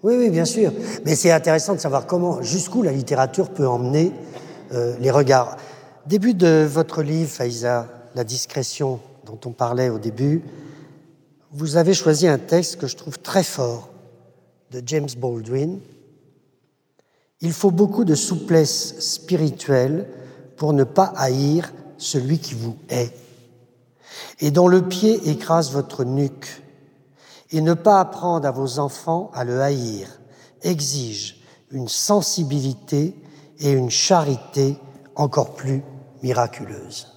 Oui, oui, bien sûr. Mais c'est intéressant de savoir comment, jusqu'où la littérature peut emmener euh, les regards. Début de votre livre, Faïza, La discrétion dont on parlait au début, vous avez choisi un texte que je trouve très fort de James Baldwin. Il faut beaucoup de souplesse spirituelle pour ne pas haïr celui qui vous hait, et dont le pied écrase votre nuque, et ne pas apprendre à vos enfants à le haïr exige une sensibilité et une charité encore plus miraculeuse.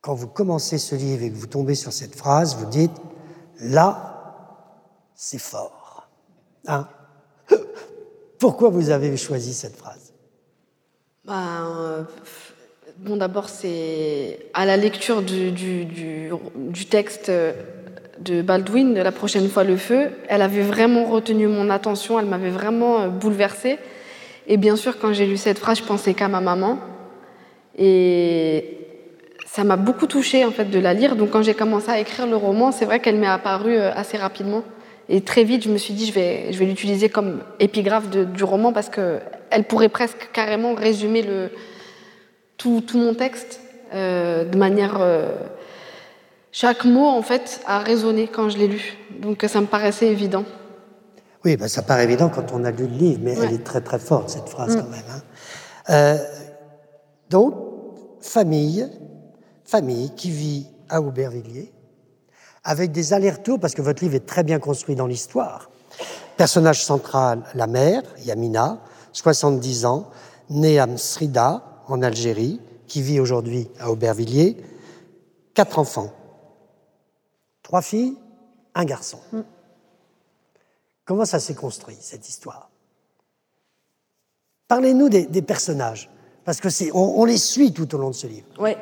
Quand vous commencez ce livre et que vous tombez sur cette phrase, vous dites, là, c'est fort. Hein? Pourquoi vous avez choisi cette phrase? Ben, Bon, d'abord, c'est à la lecture du, du, texte de Baldwin, de La prochaine fois le feu, elle avait vraiment retenu mon attention, elle m'avait vraiment bouleversée. Et bien sûr, quand j'ai lu cette phrase, je pensais qu'à ma maman. Et ça m'a beaucoup touchée en fait de la lire. Donc quand j'ai commencé à écrire le roman, c'est vrai qu'elle m'est apparue euh, assez rapidement. Et très vite, je me suis dit, je vais, je vais l'utiliser comme épigraphe du roman parce qu'elle pourrait presque carrément résumer tout mon texte euh, de manière... Euh, chaque mot, en fait, a résonné quand je l'ai lu. Donc ça me paraissait évident. Oui, ben, ça paraît évident quand on a lu le livre, mais elle est très très forte, cette phrase mm. quand même. Hein. Euh, donc, famille, famille qui vit à Aubervilliers, avec des allers-retours, parce que votre livre est très bien construit dans l'histoire. Personnage central, la mère, Yamina, 70 ans, née à Msrida, en Algérie, qui vit aujourd'hui à Aubervilliers, quatre enfants. Trois filles, un garçon. Mm. Comment ça s'est construit, cette histoire? Parlez-nous des, personnages, parce que on, les suit tout au long de ce livre. Oui.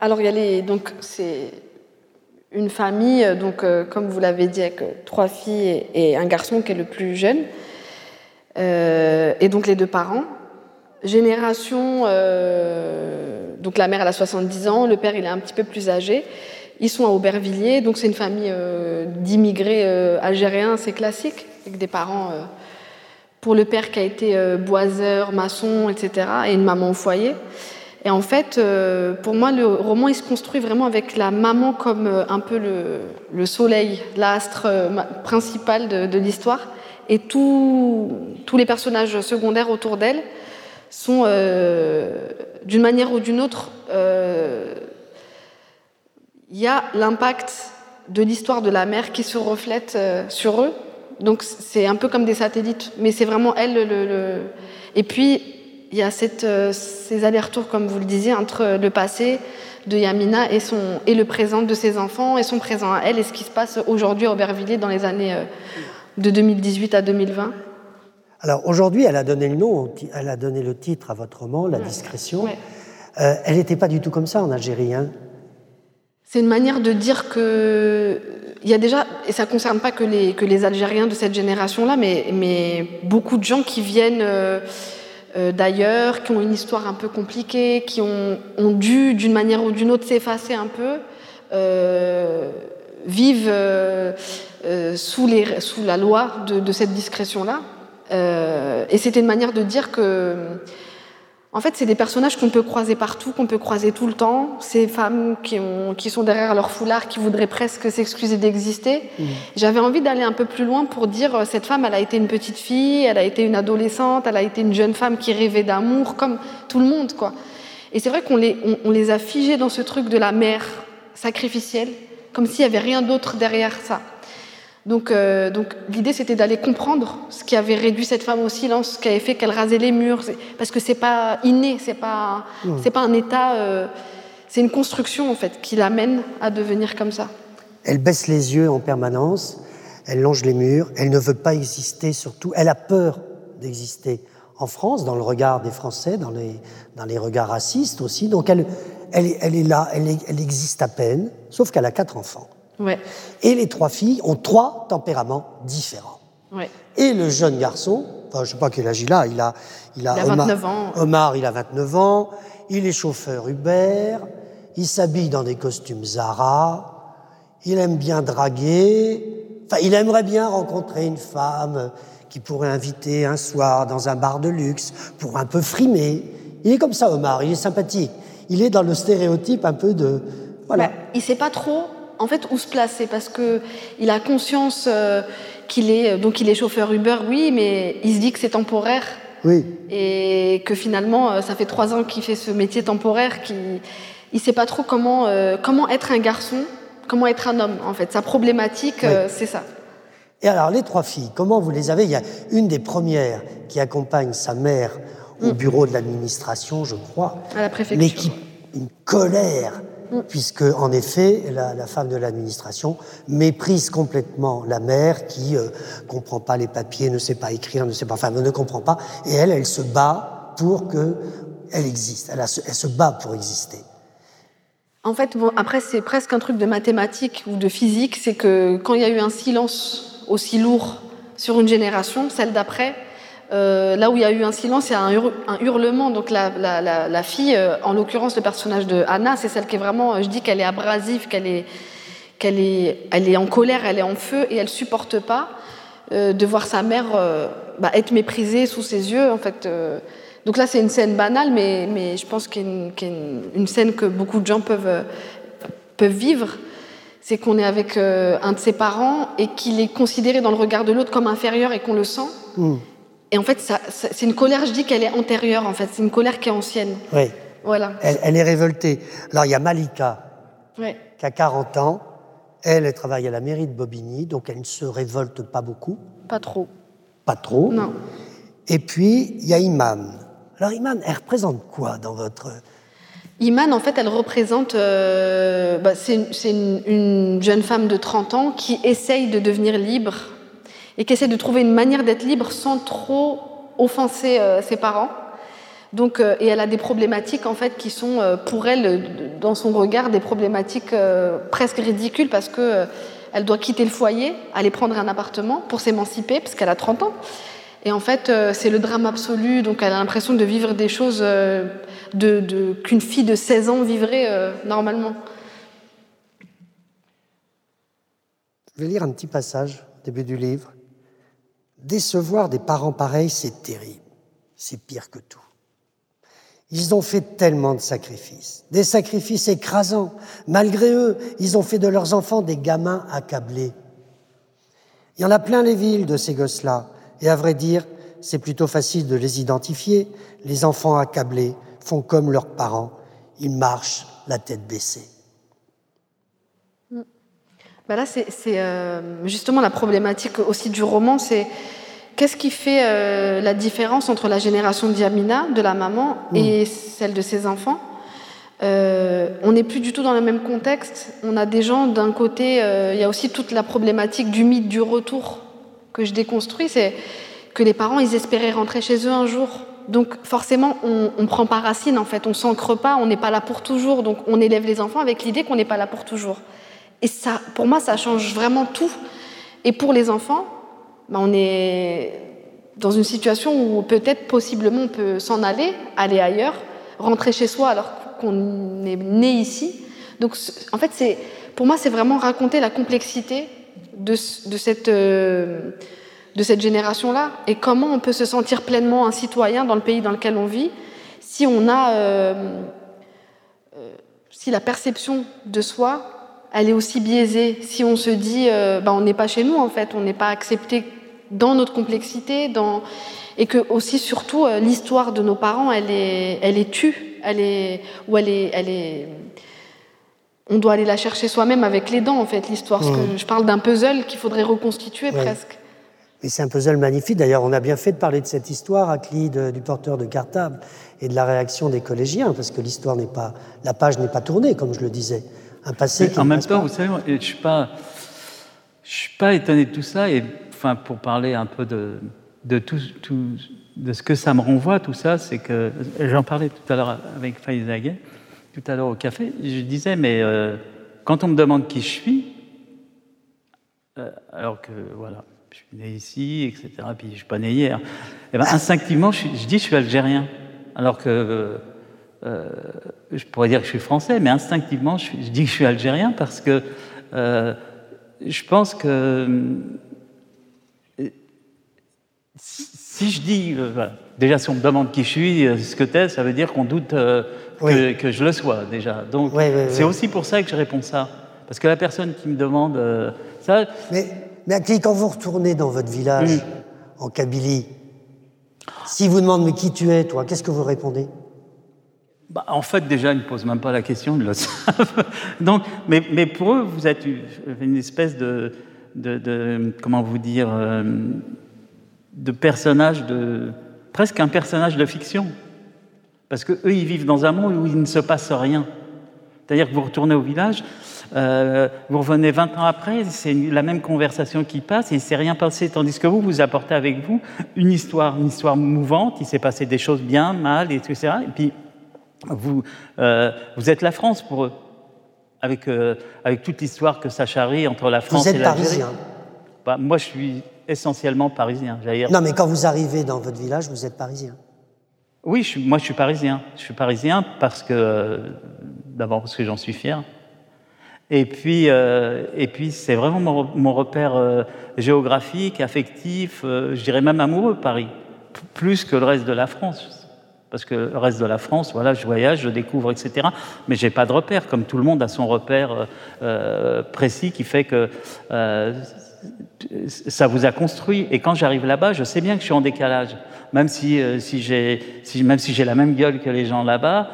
Alors, il y a donc, c'est une famille, donc, euh, comme vous l'avez dit, avec euh, trois filles et, un garçon qui est le plus jeune, euh, et donc les deux parents. Génération, donc la mère elle a 70 ans, le père il est un petit peu plus âgé. Ils sont à Aubervilliers, donc c'est une famille d'immigrés algériens, c'est classique avec des parents, euh, pour le père qui a été euh, boiseur, maçon, etc., et une maman au foyer. Et en fait, euh, pour moi, le roman, il se construit vraiment avec la maman comme un peu le, soleil, l'astre principal de, l'histoire, et tous les personnages secondaires autour d'elle sont, d'une manière ou d'une autre, il y a l'impact de l'histoire de la mer qui se reflète sur eux. Donc c'est un peu comme des satellites, mais c'est vraiment elle le, Et puis il y a cette, ces allers-retours, comme vous le disiez, entre le passé de Yamina et, son, et le présent de ses enfants et son présent à elle et ce qui se passe aujourd'hui à Aubervilliers dans les années de 2018 à 2020. Alors aujourd'hui, elle a donné le nom, elle a donné le titre à votre roman, La discrétion. Euh, elle n'était pas du tout comme ça en Algérie. Hein. C'est une manière de dire que il y a déjà, et ça ne concerne pas que les, que les Algériens de cette génération-là, mais, mais beaucoup de gens qui viennent euh, euh, d'ailleurs, qui ont une histoire un peu compliquée, qui ont, dû, d'une manière ou d'une autre, s'effacer un peu, vivent sous, les, sous la loi de, cette discrétion-là. Euh, et c'était une manière de dire que, en fait, c'est des personnages qu'on peut croiser partout, qu'on peut croiser tout le temps. Ces femmes qui, ont, qui sont derrière leur foulard, qui voudraient presque s'excuser d'exister. Mmh. J'avais envie d'aller un peu plus loin pour dire euh, cette femme, elle a été une petite fille, elle a été une adolescente, elle a été une jeune femme qui rêvait d'amour, comme tout le monde, quoi. Et c'est vrai qu'on les, on, les a figés dans ce truc de la mère sacrificielle, comme s'il n'y avait rien d'autre derrière ça. Donc, euh, donc l'idée, c'était d'aller comprendre ce qui avait réduit cette femme au silence, ce qui avait fait qu'elle rasait les murs, parce que c'est pas inné, c'est pas, c'est pas un état, euh, c'est une construction en fait qui l'amène à devenir comme ça. Elle baisse les yeux en permanence, elle longe les murs, elle ne veut pas exister surtout, elle a peur d'exister en France, dans le regard des Français, dans les, dans les regards racistes aussi. Donc elle, elle, elle est là, elle, elle existe à peine, sauf qu'elle a quatre enfants. Et les trois filles ont trois tempéraments différents. Et le jeune garçon, enfin, je ne sais pas quel âge il a, il a, il a, Omar, 29 ans. Omar, il a 29 ans, il est chauffeur Uber, il s'habille dans des costumes Zara, il aime bien draguer, enfin, il aimerait bien rencontrer une femme qui pourrait inviter un soir dans un bar de luxe pour un peu frimer. Il est comme ça, Omar, il est sympathique. Il est dans le stéréotype un peu de. Voilà. il sait pas trop en fait où se placer parce que il a conscience euh, qu'il est euh, donc il est chauffeur Uber, oui, mais il se dit que c'est temporaire. Oui. Et que finalement, euh, ça fait trois ans qu'il fait ce métier temporaire, qu'il il sait pas trop comment comment être un garçon, comment être un homme. En fait, sa problématique, c'est ça. Et alors les trois filles, comment vous les avez? Il y a une des premières qui accompagne sa mère au mm. bureau de l'administration, je crois. À la préfecture. Mais qui une colère puisque en effet la, femme de l'administration méprise complètement la mère qui ne euh, comprend pas les papiers, ne sait pas écrire, ne sait pas, enfin ne comprend pas, et elle, elle se bat pour que elle existe, elle, se bat pour exister. En fait, bon, après c'est presque un truc de mathématiques ou de physique, c'est que quand il y a eu un silence aussi lourd sur une génération, celle d'après, euh, là où il y a eu un silence, il y a un, hurlement. Donc la, fille, euh, en l'occurrence le personnage de Anna, c'est celle qui est vraiment, je dis qu'elle est abrasive, qu'elle est, est, elle est en colère, elle est en feu et elle supporte pas euh, de voir sa mère bah, être méprisée sous ses yeux. En fait, donc là c'est une scène banale, mais, je pense qu'il y a une, scène que beaucoup de gens peuvent peuvent vivre. C'est qu'on est avec un de ses parents et qu'il est considéré dans le regard de l'autre comme inférieur et qu'on le sent. Hmm. Et en fait, ça, c'est une colère, je dis qu'elle est antérieure, en fait. C'est une colère qui est ancienne. Oui. Voilà. Elle, est révoltée. Alors, il y a Malika, qui a 40 ans. Elle, elle travaille à la mairie de Bobigny, donc elle ne se révolte pas beaucoup. Pas trop. Pas trop. Non. Et puis, il y a Iman. Alors, Iman, elle représente quoi dans votre... Iman, en fait, elle représente... Euh, bah, c'est une, une jeune femme de 30 ans qui essaye de devenir libre et qui essaie de trouver une manière d'être libre sans trop offenser euh, ses parents. Donc, euh, et elle a des problématiques en fait qui sont euh, pour elle, dans son regard, des problématiques presque ridicules parce que elle doit quitter le foyer, aller prendre un appartement pour s'émanciper parce qu'elle a 30 ans. Et en fait, c'est le drame absolu. Donc, elle a l'impression de vivre des choses qu'une fille de 16 ans vivrait normalement. Je vais lire un petit passage début du livre. Décevoir des parents pareils, c'est terrible. C'est pire que tout. Ils ont fait tellement de sacrifices, des sacrifices écrasants. Malgré eux, ils ont fait de leurs enfants des gamins accablés. Il y en a plein les villes de ces gosses-là. Et à vrai dire, c'est plutôt facile de les identifier. Les enfants accablés font comme leurs parents, ils marchent la tête baissée. Bah là, c'est euh, justement la problématique aussi du roman, c'est qu'est-ce qui fait euh, la différence entre la génération d'Yamina, de la maman, mm. et celle de ses enfants? Euh, On n'est plus du tout dans le même contexte. On a des gens, d'un côté, il y a aussi toute la problématique du mythe du retour que je déconstruis, c'est que les parents, ils espéraient rentrer chez eux un jour. Donc forcément, on ne prend pas racine, en fait, on s'ancre pas, on n'est pas là pour toujours. Donc on élève les enfants avec l'idée qu'on n'est pas là pour toujours. Et ça, pour moi, ça change vraiment tout. Et pour les enfants, ben, on est dans une situation où peut-être, possiblement, on peut s'en aller, aller ailleurs, rentrer chez soi alors qu'on est né ici. Donc, en fait, pour moi, c'est vraiment raconter la complexité de, de cette, euh, de cette génération-là et comment on peut se sentir pleinement un citoyen dans le pays dans lequel on vit si on a, euh, euh, si la perception de soi elle est aussi biaisée. Si on se dit, euh, bah, on n'est pas chez nous en fait, on n'est pas accepté dans notre complexité, dans... et que aussi surtout euh, l'histoire de nos parents, elle est, elle est tue, elle est, ou elle est, elle est, on doit aller la chercher soi-même avec les dents en fait l'histoire. Mmh. Je parle d'un puzzle qu'il faudrait reconstituer presque. Et c'est un puzzle magnifique. D'ailleurs, on a bien fait de parler de cette histoire à Cli du porteur de cartable et de la réaction des collégiens, parce que l'histoire n'est pas, la page n'est pas tournée, comme je le disais en même temps, vous savez, je suis pas, je suis pas étonné de tout ça. Et enfin, pour parler un peu de, de tout, tout, de ce que ça me renvoie, tout ça, c'est que j'en parlais tout à l'heure avec Aguet, tout à l'heure au café. Je disais, mais euh, quand on me demande qui je suis, euh, alors que voilà, je suis né ici, etc. Puis je suis pas né hier. Et eh ben, instinctivement, je, je, dis je suis algérien, alors que euh, je pourrais dire que je suis français, mais instinctivement, je, dis que je suis algérien parce que euh, je pense que euh, si je dis, déjà si on me demande qui je suis, ce que tu ça veut dire qu'on doute que, que, je le sois déjà. Donc c'est aussi pour ça que je réponds ça. Parce que la personne qui me demande ça... Mais, mais quand vous retournez dans votre village, en Kabylie, si vous demande mais qui tu es, toi, qu'est-ce que vous répondez? Bah, en fait, déjà, ils ne posent même pas la question, ils le savent. Donc, mais, pour eux, vous êtes une espèce de, comment vous dire, euh, de personnage, de, presque un personnage de fiction. Parce qu'eux, ils vivent dans un monde où il ne se passe rien. C'est-à-dire que vous retournez au village, euh, vous revenez 20 ans après, c'est la même conversation qui passe et il ne s'est rien passé. Tandis que vous, vous apportez avec vous une histoire, une histoire mouvante, il s'est passé des choses bien, mal, etc. Et puis, vous, euh, vous êtes la France pour eux, avec, euh, avec toute l'histoire que ça charrie entre la France et l'Algérie. Vous êtes parisien bah, Moi, je suis essentiellement parisien. Non, mais quand vous arrivez dans votre village, vous êtes parisien. Oui, moi, je suis parisien. Je suis parisien parce que, d'abord, parce que j'en suis fier. Et puis, euh, et puis c'est vraiment mon, mon repère géographique, affectif, je dirais même amoureux, Paris, plus que le reste de la France parce que le reste de la France, voilà, je voyage, je découvre, etc. Mais j'ai pas de repère, comme tout le monde a son repère euh, euh, précis qui fait que euh, ça vous a construit. Et quand j'arrive là-bas, je sais bien que je suis en décalage, même si, si j'ai, si, même si j'ai la même gueule que les gens là-bas.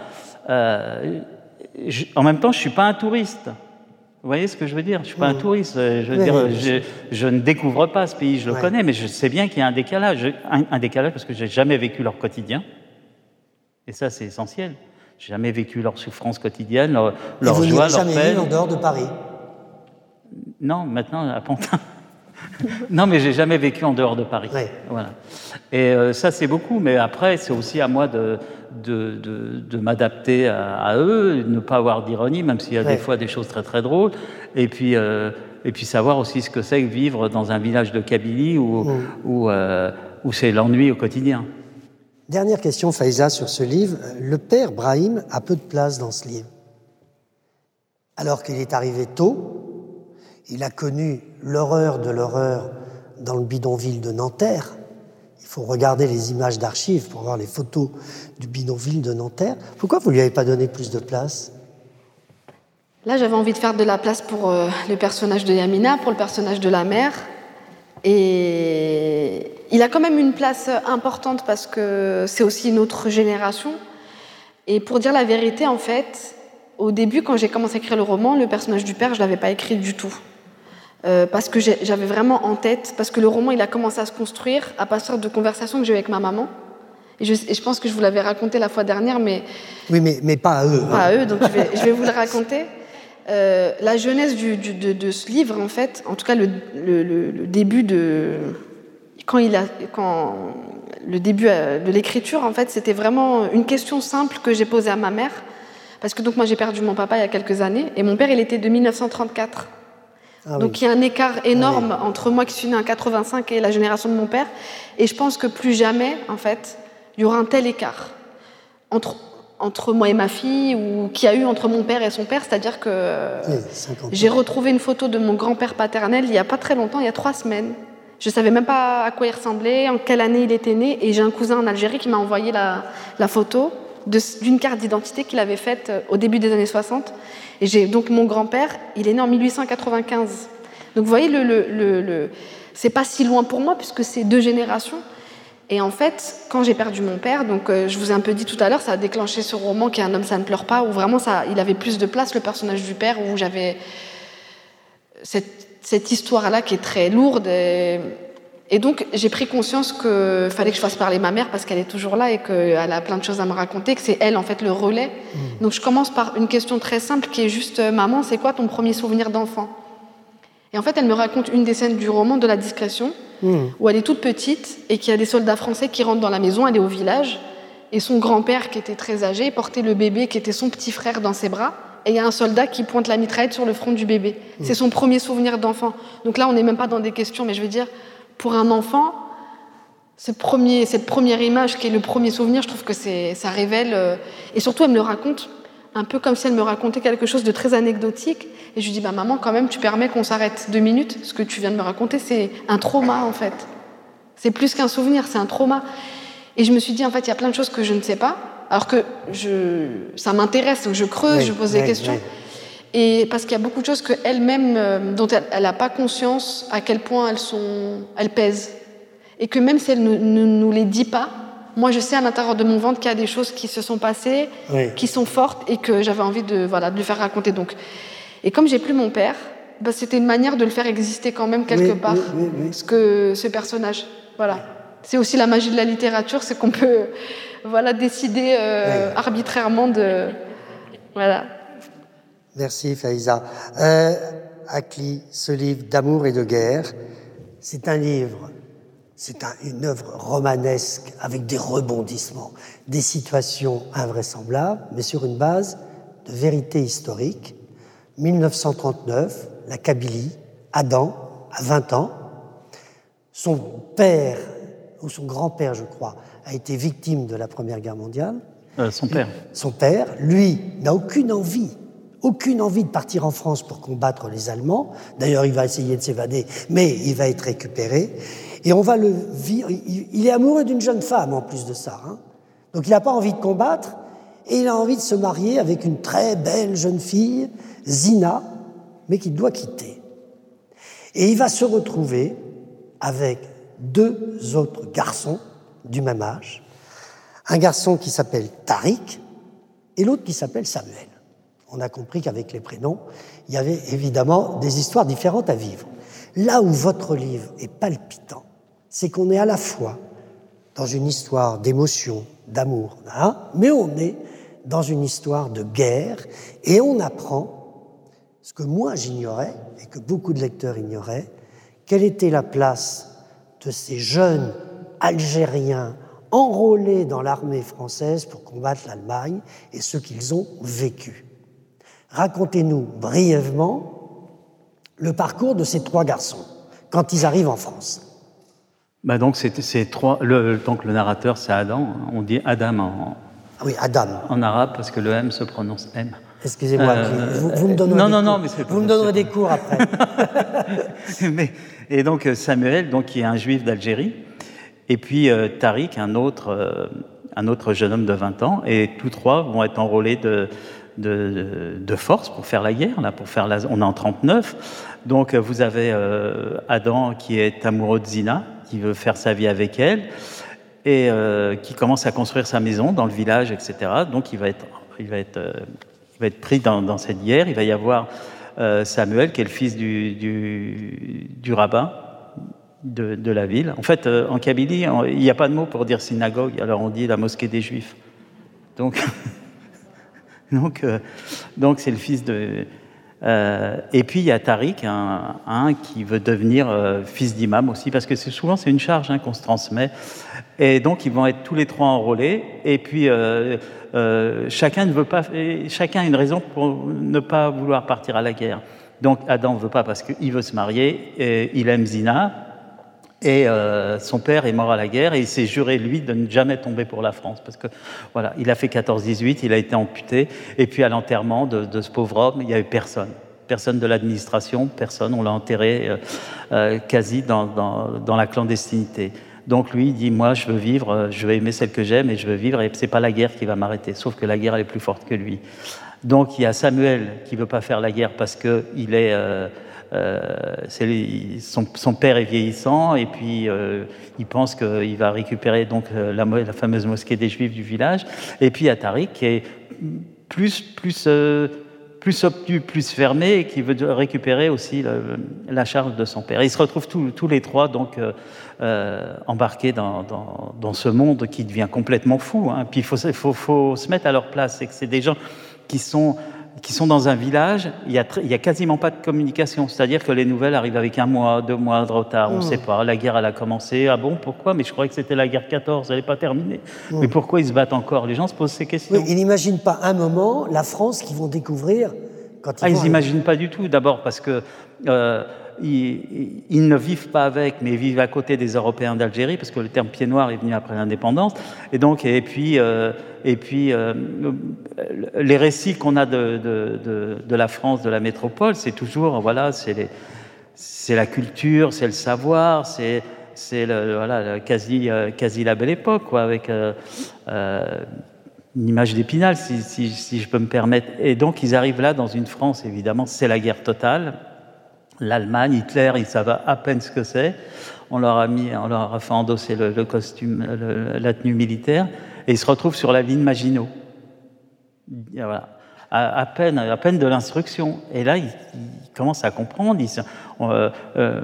en même temps, je suis pas un touriste. Vous voyez ce que je veux dire? Je suis pas un touriste. Je, veux dire, je, je, ne découvre pas ce pays, je le connais, mais je sais bien qu'il y a un décalage, un, un décalage parce que j'ai jamais vécu leur quotidien. Et ça, c'est essentiel. J'ai jamais vécu leur souffrance quotidienne, leur, leur vous joie, leur jamais peine. en dehors de Paris Non, maintenant à Pantin. non, mais j'ai jamais vécu en dehors de Paris. Voilà. Et euh, ça, c'est beaucoup. Mais après, c'est aussi à moi de, de, de, de m'adapter à, à, eux, de ne pas avoir d'ironie, même s'il y a des fois des choses très très drôles. Et puis, euh, et puis savoir aussi ce que c'est que vivre dans un village de Kabylie où, mm. où, euh, où c'est l'ennui au quotidien. Dernière question, Faïza, sur ce livre. Le père Brahim a peu de place dans ce livre. Alors qu'il est arrivé tôt, il a connu l'horreur de l'horreur dans le bidonville de Nanterre. Il faut regarder les images d'archives pour voir les photos du bidonville de Nanterre. Pourquoi vous ne lui avez pas donné plus de place? Là, j'avais envie de faire de la place pour euh, le personnage de Yamina, pour le personnage de la mère. Et il a quand même une place importante parce que c'est aussi une autre génération. Et pour dire la vérité, en fait, au début, quand j'ai commencé à écrire le roman, le personnage du père, je ne l'avais pas écrit du tout. Euh, parce que j'avais vraiment en tête, parce que le roman, il a commencé à se construire à partir de conversations que j'ai eues avec ma maman. Et je, je, pense que je vous l'avais raconté la fois dernière, mais... Oui, mais, mais pas à eux. Pas à eux, donc je vais, je vais vous le raconter. Euh, la jeunesse du, du, de, de, ce livre, en fait, en tout cas le, le, le, début de... Quand il a... Quand, le début euh, de l'écriture, en fait, c'était vraiment une question simple que j'ai posée à ma mère. Parce que donc moi j'ai perdu mon papa il y a quelques années, et mon père il était de 1934. Ah Donc il y a un écart énorme ah entre moi qui suis né en 85 et la génération de mon père. Et je pense que plus jamais, en fait, il y aura un tel écart entre, entre moi et ma fille ou qu'il y a eu entre mon père et son père. C'est-à-dire que j'ai retrouvé une photo de mon grand-père paternel il n'y a pas très longtemps, il y a trois semaines. Je ne savais même pas à quoi il ressemblait, en quelle année il était né. Et j'ai un cousin en Algérie qui m'a envoyé la, la photo d'une carte d'identité qu'il avait faite euh, au début des années 60. Et j'ai donc mon grand-père, il est né en 1895. Donc vous voyez, le, le, le, c'est pas si loin pour moi puisque c'est deux générations. Et en fait, quand j'ai perdu mon père, donc euh, je vous ai un peu dit tout à l'heure, ça a déclenché ce roman qui est Un homme, ça ne pleure pas, où vraiment ça, il avait plus de place, le personnage du père, où j'avais cette, cette histoire-là qui est très lourde. Et, et donc, j'ai pris conscience qu'il fallait que je fasse parler ma mère parce qu'elle est toujours là et qu'elle a plein de choses à me raconter, que c'est elle, en fait, le relais. Mmh. Donc, je commence par une question très simple qui est juste euh, Maman, c'est quoi ton premier souvenir d'enfant? Et en fait, elle me raconte une des scènes du roman de la discrétion, mmh. où elle est toute petite et qu'il y a des soldats français qui rentrent dans la maison, elle est au village, et son grand-père, qui était très âgé, portait le bébé qui était son petit frère dans ses bras. Et il y a un soldat qui pointe la mitraillette sur le front du bébé. Mmh. C'est son premier souvenir d'enfant. Donc là, on n'est même pas dans des questions, mais je veux dire, pour un enfant, ce premier, cette première image qui est le premier souvenir, je trouve que ça révèle. Euh, et surtout, elle me le raconte un peu comme si elle me racontait quelque chose de très anecdotique. Et je lui dis, bah, maman, quand même, tu permets qu'on s'arrête deux minutes. Ce que tu viens de me raconter, c'est un trauma, en fait. C'est plus qu'un souvenir, c'est un trauma. Et je me suis dit, en fait, il y a plein de choses que je ne sais pas, alors que je, ça m'intéresse, donc je creuse, je pose des questions. Et parce qu'il y a beaucoup de choses qu'elle-même, euh, dont elle n'a pas conscience à quel point elles, sont, elles pèsent. Et que même si elle ne, nous les dit pas, moi je sais à l'intérieur de mon ventre qu'il y a des choses qui se sont passées, qui sont fortes et que j'avais envie de, voilà, de lui faire raconter. Donc. Et comme j'ai plus mon père, bah, c'était une manière de le faire exister quand même quelque part, ce, que, ce personnage. Voilà. C'est aussi la magie de la littérature, c'est qu'on peut voilà, décider euh, arbitrairement de. Voilà. Merci Faïza. Euh, Akli, ce livre d'amour et de guerre, c'est un livre, c'est un, une œuvre romanesque avec des rebondissements, des situations invraisemblables, mais sur une base de vérité historique. 1939, la Kabylie, Adam, à 20 ans, son père, ou son grand-père, je crois, a été victime de la Première Guerre mondiale. Euh, son père. Son père, lui, n'a aucune envie aucune envie de partir en France pour combattre les Allemands. D'ailleurs, il va essayer de s'évader, mais il va être récupéré. Et on va le vivre. Il est amoureux d'une jeune femme en plus de ça. Hein. Donc il n'a pas envie de combattre et il a envie de se marier avec une très belle jeune fille, Zina, mais qu'il doit quitter. Et il va se retrouver avec deux autres garçons du même âge. Un garçon qui s'appelle Tariq et l'autre qui s'appelle Samuel on a compris qu'avec les prénoms, il y avait évidemment des histoires différentes à vivre. Là où votre livre est palpitant, c'est qu'on est à la fois dans une histoire d'émotion, d'amour, hein, mais on est dans une histoire de guerre et on apprend ce que moi j'ignorais et que beaucoup de lecteurs ignoraient, quelle était la place de ces jeunes Algériens enrôlés dans l'armée française pour combattre l'Allemagne et ce qu'ils ont vécu. Racontez-nous brièvement le parcours de ces trois garçons quand ils arrivent en France. Bah donc, c'est trois. Le, donc le narrateur, c'est Adam. On dit Adam en. Ah oui, Adam. En arabe parce que le M se prononce M. Excusez-moi, euh, vous, me donnerez, non, des, non, non, mais vous me donnerez des cours après. mais, et donc Samuel, donc, qui est un juif d'Algérie, et puis euh, Tariq, un autre, euh, un autre jeune homme de 20 ans, et tous trois vont être enrôlés de, de, force pour faire la guerre. Là, pour faire la, on est en 39. Donc vous avez Adam qui est amoureux de Zina, qui veut faire sa vie avec elle et qui commence à construire sa maison dans le village, etc. Donc il va être, il va être, il va être pris dans, cette guerre. Il va y avoir Samuel qui est le fils du, du, rabbin de, la ville. En fait, euh, en Kabylie, il n'y a pas de mot pour dire synagogue, alors on dit la mosquée des Juifs. Donc, donc, euh, donc c'est le fils de. Euh, et puis il y a Tariq, un, qui veut devenir fils d'imam aussi, parce que souvent c'est une charge hein, qu'on se transmet. Et donc ils vont être tous les trois enrôlés. Et puis chacun ne veut pas, chacun a une raison pour ne pas vouloir partir à la guerre. Donc Adam ne veut pas parce qu'il veut se marier, et il aime Zina, et euh, son père est mort à la guerre et il s'est juré, lui, de ne jamais tomber pour la France. Parce que, voilà, il a fait 14-18, il a été amputé. Et puis, à l'enterrement de, ce pauvre homme, il n'y avait personne. Personne de l'administration, personne. On l'a enterré euh, euh, quasi dans, la clandestinité. Donc, lui, il dit Moi, je veux vivre, je veux aimer celle que j'aime et je veux vivre. Et c'est pas la guerre qui va m'arrêter. Sauf que la guerre, elle est plus forte que lui. Donc, il y a Samuel qui veut pas faire la guerre parce qu'il est euh, son, père est vieillissant et puis euh, il pense qu'il va récupérer donc euh, la, fameuse mosquée des Juifs du village. Et puis il y a Tariq qui est plus plus plus obtus, plus fermé et qui veut récupérer aussi la charge de son père. Ils se retrouvent tous, les trois donc embarqués dans, ce monde qui devient complètement fou. Hein. Puis il faut, se mettre à leur place. C'est que c'est des gens qui sont qui sont dans un village, il n'y a, a, quasiment pas de communication. C'est-à-dire que les nouvelles arrivent avec un mois, deux mois de retard, on ne mmh. sait pas. La guerre, elle a commencé. Ah bon, pourquoi? Mais je croyais que c'était la guerre 14, elle n'est pas terminée. Mmh. Mais pourquoi ils se battent encore? Les gens se posent ces questions. ils n'imaginent pas un moment la France qu'ils vont découvrir quand ils ah, Ils n'imaginent pas du tout, d'abord parce que... Euh, ils, ne vivent pas avec, mais ils vivent à côté des Européens d'Algérie, parce que le terme pied noir est venu après l'indépendance. Et donc, et puis, euh, et puis euh, les récits qu'on a de, la France, de la métropole, c'est toujours, voilà, c'est la culture, c'est le savoir, c'est voilà, quasi, euh, quasi la belle époque, quoi, avec euh, une image d'épinal, si, je peux me permettre. Et donc, ils arrivent là dans une France, évidemment, c'est la guerre totale l'Allemagne, Hitler, ils savent à peine ce que c'est. On leur a mis, on leur a fait endosser le, costume, la tenue militaire, et ils se retrouvent sur la ligne Maginot. Voilà. À, peine, à peine de l'instruction. Et là, ils, commencent à comprendre. Euh, euh,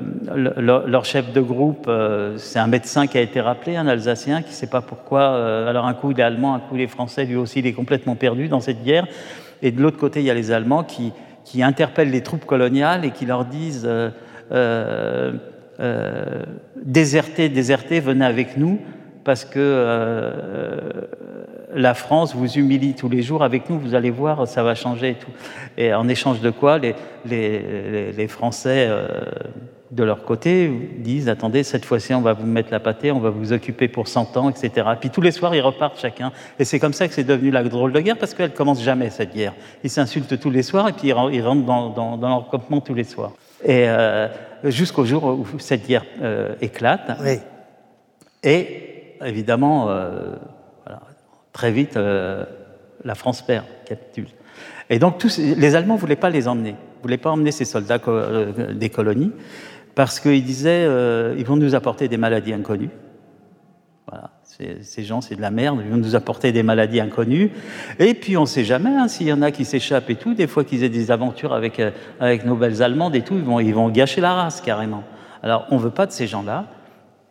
leur chef de groupe, euh, c'est un médecin qui a été rappelé, un Alsacien, qui ne sait pas pourquoi. alors un coup il est allemand, un coup il est français, lui aussi il est complètement perdu dans cette guerre. Et de l'autre côté, il y a les Allemands qui, qui interpellent les troupes coloniales et qui leur disent euh, euh, euh désertez, désertez, venez avec nous parce que la France vous humilie tous les jours. Avec nous, vous allez voir, ça va changer et en échange de quoi, les Français de leur côté, disent attendez, cette fois-ci, on va vous mettre la pâtée, on va vous occuper pour 100 ans, etc. Puis tous les soirs, ils repartent chacun. Et c'est comme ça que c'est devenu la drôle de guerre, parce qu'elle commence jamais, cette guerre. Ils s'insultent tous les soirs, et puis ils rentrent dans, dans, dans leur campement tous les soirs. Et euh, jusqu'au jour où cette guerre euh, éclate. Oui. Et évidemment, euh, voilà, très vite, la France perd, capitule. Et donc, tous, les Allemands ne voulaient pas les emmener, ne voulaient pas emmener ces soldats des colonies parce qu'ils disaient euh, ils vont nous apporter des maladies inconnues. Voilà, ces gens, c'est de la merde, ils vont nous apporter des maladies inconnues. Et puis on ne sait jamais hein, s'il y en a qui s'échappent et tout. Des fois qu'ils aient des aventures avec, euh, avec nos belles Allemandes et tout, ils vont, ils vont gâcher la race carrément. Alors on ne veut pas de ces gens-là.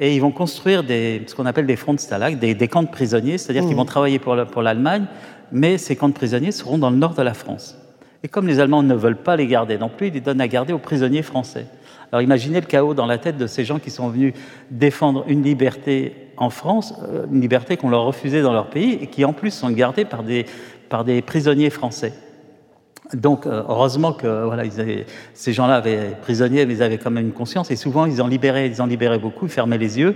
Et ils vont construire des, ce qu'on appelle des fronts de stalag, des, des camps de prisonniers, c'est-à-dire qu'ils mmh. vont travailler pour l'Allemagne, mais ces camps de prisonniers seront dans le nord de la France. Et comme les Allemands ne veulent pas les garder non plus, ils les donnent à garder aux prisonniers français. Alors imaginez le chaos dans la tête de ces gens qui sont venus défendre une liberté en France, euh, une liberté qu'on leur refusait dans leur pays et qui en plus sont gardés par des, par des prisonniers français. Donc euh, heureusement que voilà, ces gens-là avaient prisonniers, mais ils avaient quand même une conscience et souvent ils en libéraient, ils en libéraient beaucoup, ils fermaient les yeux.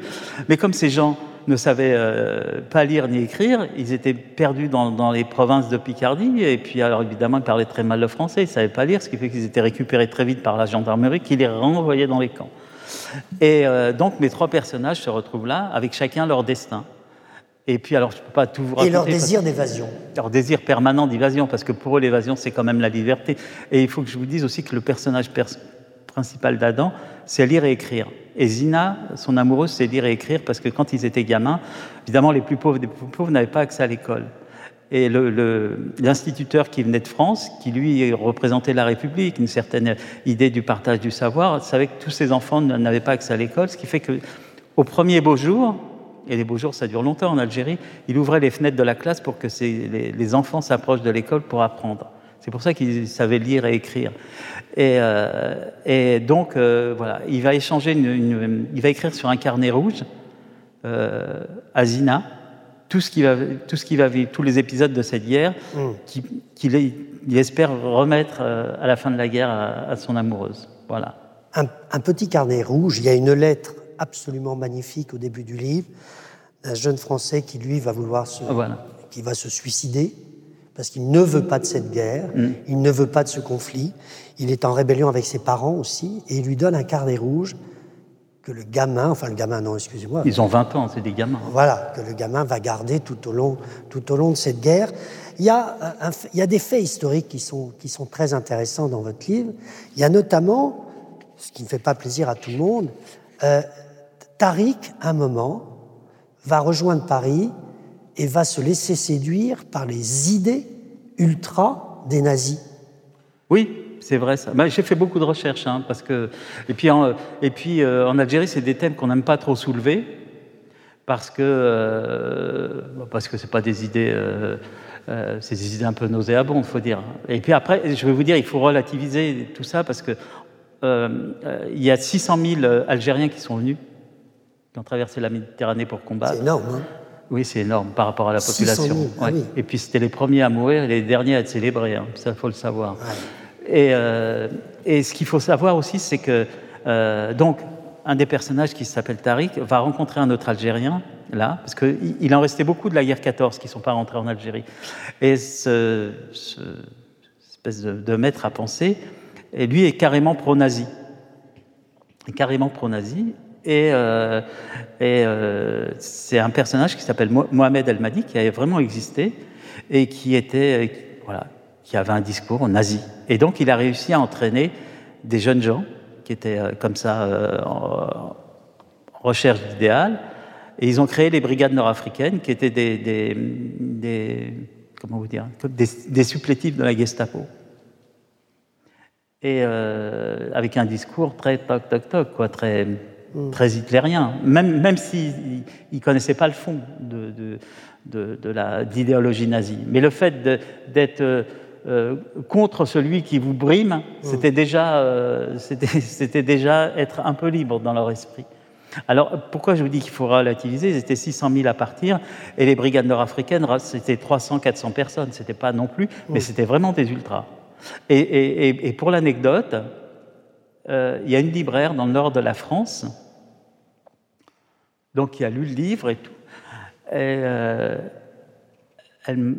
Mais comme ces gens ne savaient euh, pas lire ni écrire. Ils étaient perdus dans, dans, les provinces de Picardie. Et puis, alors évidemment, ils parlaient très mal le français. Ils ne savaient pas lire, ce qui fait qu'ils étaient récupérés très vite par la gendarmerie qui les renvoyait dans les camps. Et euh, donc, mes trois personnages se retrouvent là, avec chacun leur destin. Et puis, alors, je ne peux pas tout vous raconter. Et leur désir d'évasion. Leur désir permanent d'évasion, parce que pour eux, l'évasion, c'est quand même la liberté. Et il faut que je vous dise aussi que le personnage principal d'Adam, c'est lire et écrire. Et Zina, son amoureuse, c'est lire et écrire, parce que quand ils étaient gamins, évidemment, les plus pauvres des plus pauvres n'avaient pas accès à l'école. Et l'instituteur qui venait de France, qui lui représentait la République, une certaine idée du partage du savoir, savait que tous ses enfants n'avaient pas accès à l'école, ce qui fait que au premier beau jour, et les beaux jours ça dure longtemps en Algérie, il ouvrait les fenêtres de la classe pour que les, enfants s'approchent de l'école pour apprendre. C'est pour ça qu'il savait lire et écrire. Et, euh, donc euh, voilà, il va échanger, il va écrire sur un carnet rouge euh, à Zina tout ce qui va, tout ce qui va vivre, tous les épisodes de cette guerre, mm. qu'il espère remettre euh, à la fin de la guerre à, son amoureuse. Voilà. Un, petit carnet rouge, il y a une lettre absolument magnifique au début du livre d'un jeune Français qui, lui, va vouloir se, qui va se suicider parce qu'il ne veut pas de cette guerre, mm. il ne veut pas de ce conflit. Il est en rébellion avec ses parents aussi, et il lui donne un carnet rouge que le gamin, enfin le gamin, non, excusez-moi. Ils ont 20 ans, c'est des gamins. Voilà, que le gamin va garder tout au long, tout au long de cette guerre. Il y, a il y a des faits historiques qui sont, qui sont très intéressants dans votre livre. Il y a notamment, ce qui ne fait pas plaisir à tout le monde, euh, Tariq, un moment, va rejoindre Paris et va se laisser séduire par les idées ultra des nazis. Oui, c'est vrai ça. Bah, j'ai fait beaucoup de recherches, hein, parce que et puis en, et puis euh, en Algérie, c'est des thèmes qu'on n'aime pas trop soulever parce que euh, parce que c'est pas des idées. Euh, c'est des idées un peu nauséabondes, faut dire. Et puis après, je vais vous dire, il faut relativiser tout ça parce que il y a 600 000 Algériens qui sont venus, qui ont traversé la Méditerranée pour combattre. C'est énorme. Hein oui, c'est énorme par rapport à la population. Ah et puis c'était les premiers à mourir et les derniers à être célébrés. Hein. Ça, faut le savoir. Euh, et, ce qu'il faut savoir aussi, c'est que euh, donc un des personnages qui s'appelle Tariq va rencontrer un autre Algérien là, parce qu'il en restait beaucoup de la guerre 14 qui ne sont pas rentrés en Algérie. Et ce, espèce de, maître à penser, et lui est carrément pro-nazi, carrément pro-nazi. Et, euh, et c'est un personnage qui s'appelle Mohamed El-Madi, qui a vraiment existé et qui était, voilà, qui avait un discours nazi. Et donc, il a réussi à entraîner des jeunes gens qui étaient euh, comme ça euh, en recherche d'idéal. Et ils ont créé les brigades nord-africaines, qui étaient des, des, comment vous dire, des, supplétifs de la Gestapo. Et euh, avec un discours très toc toc toc, quoi, très mm. très hitlérien, même même s'ils ne connaissaient pas le fond de, de, de, de la d'idéologie nazie. Mais le fait d'être euh, contre celui qui vous brime, mmh. c'était déjà, euh, c'était déjà être un peu libre dans leur esprit. Alors, pourquoi je vous dis qu'il faut relativiser? Ils étaient 600 000 à partir, et les brigades nord-africaines, c'était 300, 400 personnes. C'était pas non plus, mais mmh. c'était vraiment des ultras. Et, pour l'anecdote, euh, il y a une libraire dans le nord de la France, donc qui a lu le livre et tout. Et, elle,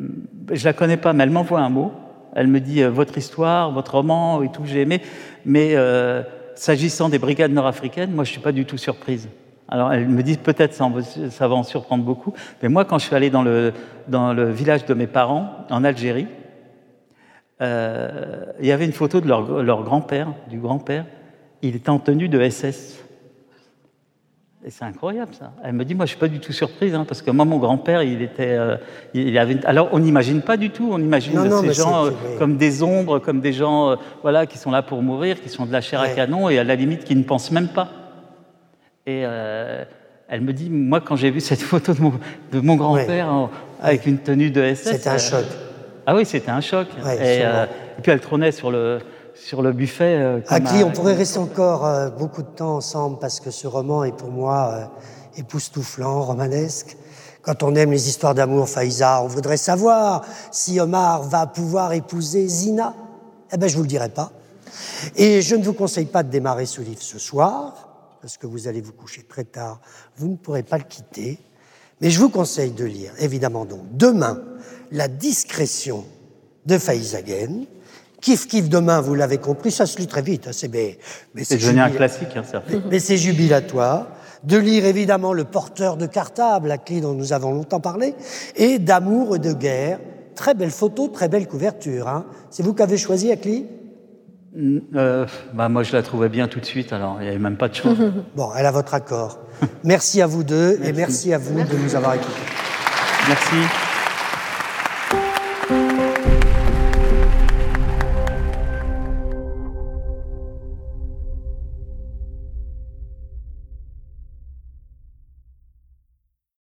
je la connais pas, mais elle m'envoie un mot. Elle me dit euh, votre histoire, votre roman et tout, j'ai aimé. Mais euh, s'agissant des brigades nord-africaines, moi, je suis pas du tout surprise. Alors, elle me dit peut-être ça, ça, va en surprendre beaucoup. Mais moi, quand je suis allé dans le, dans le village de mes parents, en Algérie, euh, il y avait une photo de leur, leur grand-père, du grand-père. Il était en tenue de SS. Et c'est incroyable ça. Elle me dit, moi je suis pas du tout surprise, hein, parce que moi mon grand-père, il était, euh, il avait. Alors on n'imagine pas du tout, on imagine ces gens euh, comme des ombres, comme des gens, euh, voilà, qui sont là pour mourir, qui sont de la chair à canon et à la limite qui ne pensent même pas. Et elle me dit, moi quand j'ai vu cette photo de mon, de mon grand-père avec une tenue de SS, c'était un choc. Ah oui, c'était un choc. Et, et, puis elle trônait sur le sur le buffet. Euh, à qui on pourrait rester encore euh, beaucoup de temps ensemble parce que ce roman est pour moi euh, époustouflant, romanesque. Quand on aime les histoires d'amour, Faïza, on voudrait savoir si Omar va pouvoir épouser Zina. Eh ben, je vous le dirai pas. Et je ne vous conseille pas de démarrer ce livre ce soir, parce que vous allez vous coucher très tard, vous ne pourrez pas le quitter. Mais je vous conseille de lire, évidemment donc, demain, La discrétion de Faïza Ghen, Kiff Kiff demain, vous l'avez compris, ça se lit très vite. Hein, c'est mais, c'est devenu un classique, hein, Mais c'est jubilatoire. de lire évidemment Le porteur de cartable, la clé dont nous avons longtemps parlé, et D'amour et de guerre. Très belle photo, très belle couverture. Hein. C'est vous qui avez choisi, Akli? Euh, bah Moi, je la trouvais bien tout de suite, alors il n'y avait même pas de choix. bon, elle a votre accord. merci à vous deux et merci à vous de nous avoir écoutés. Merci.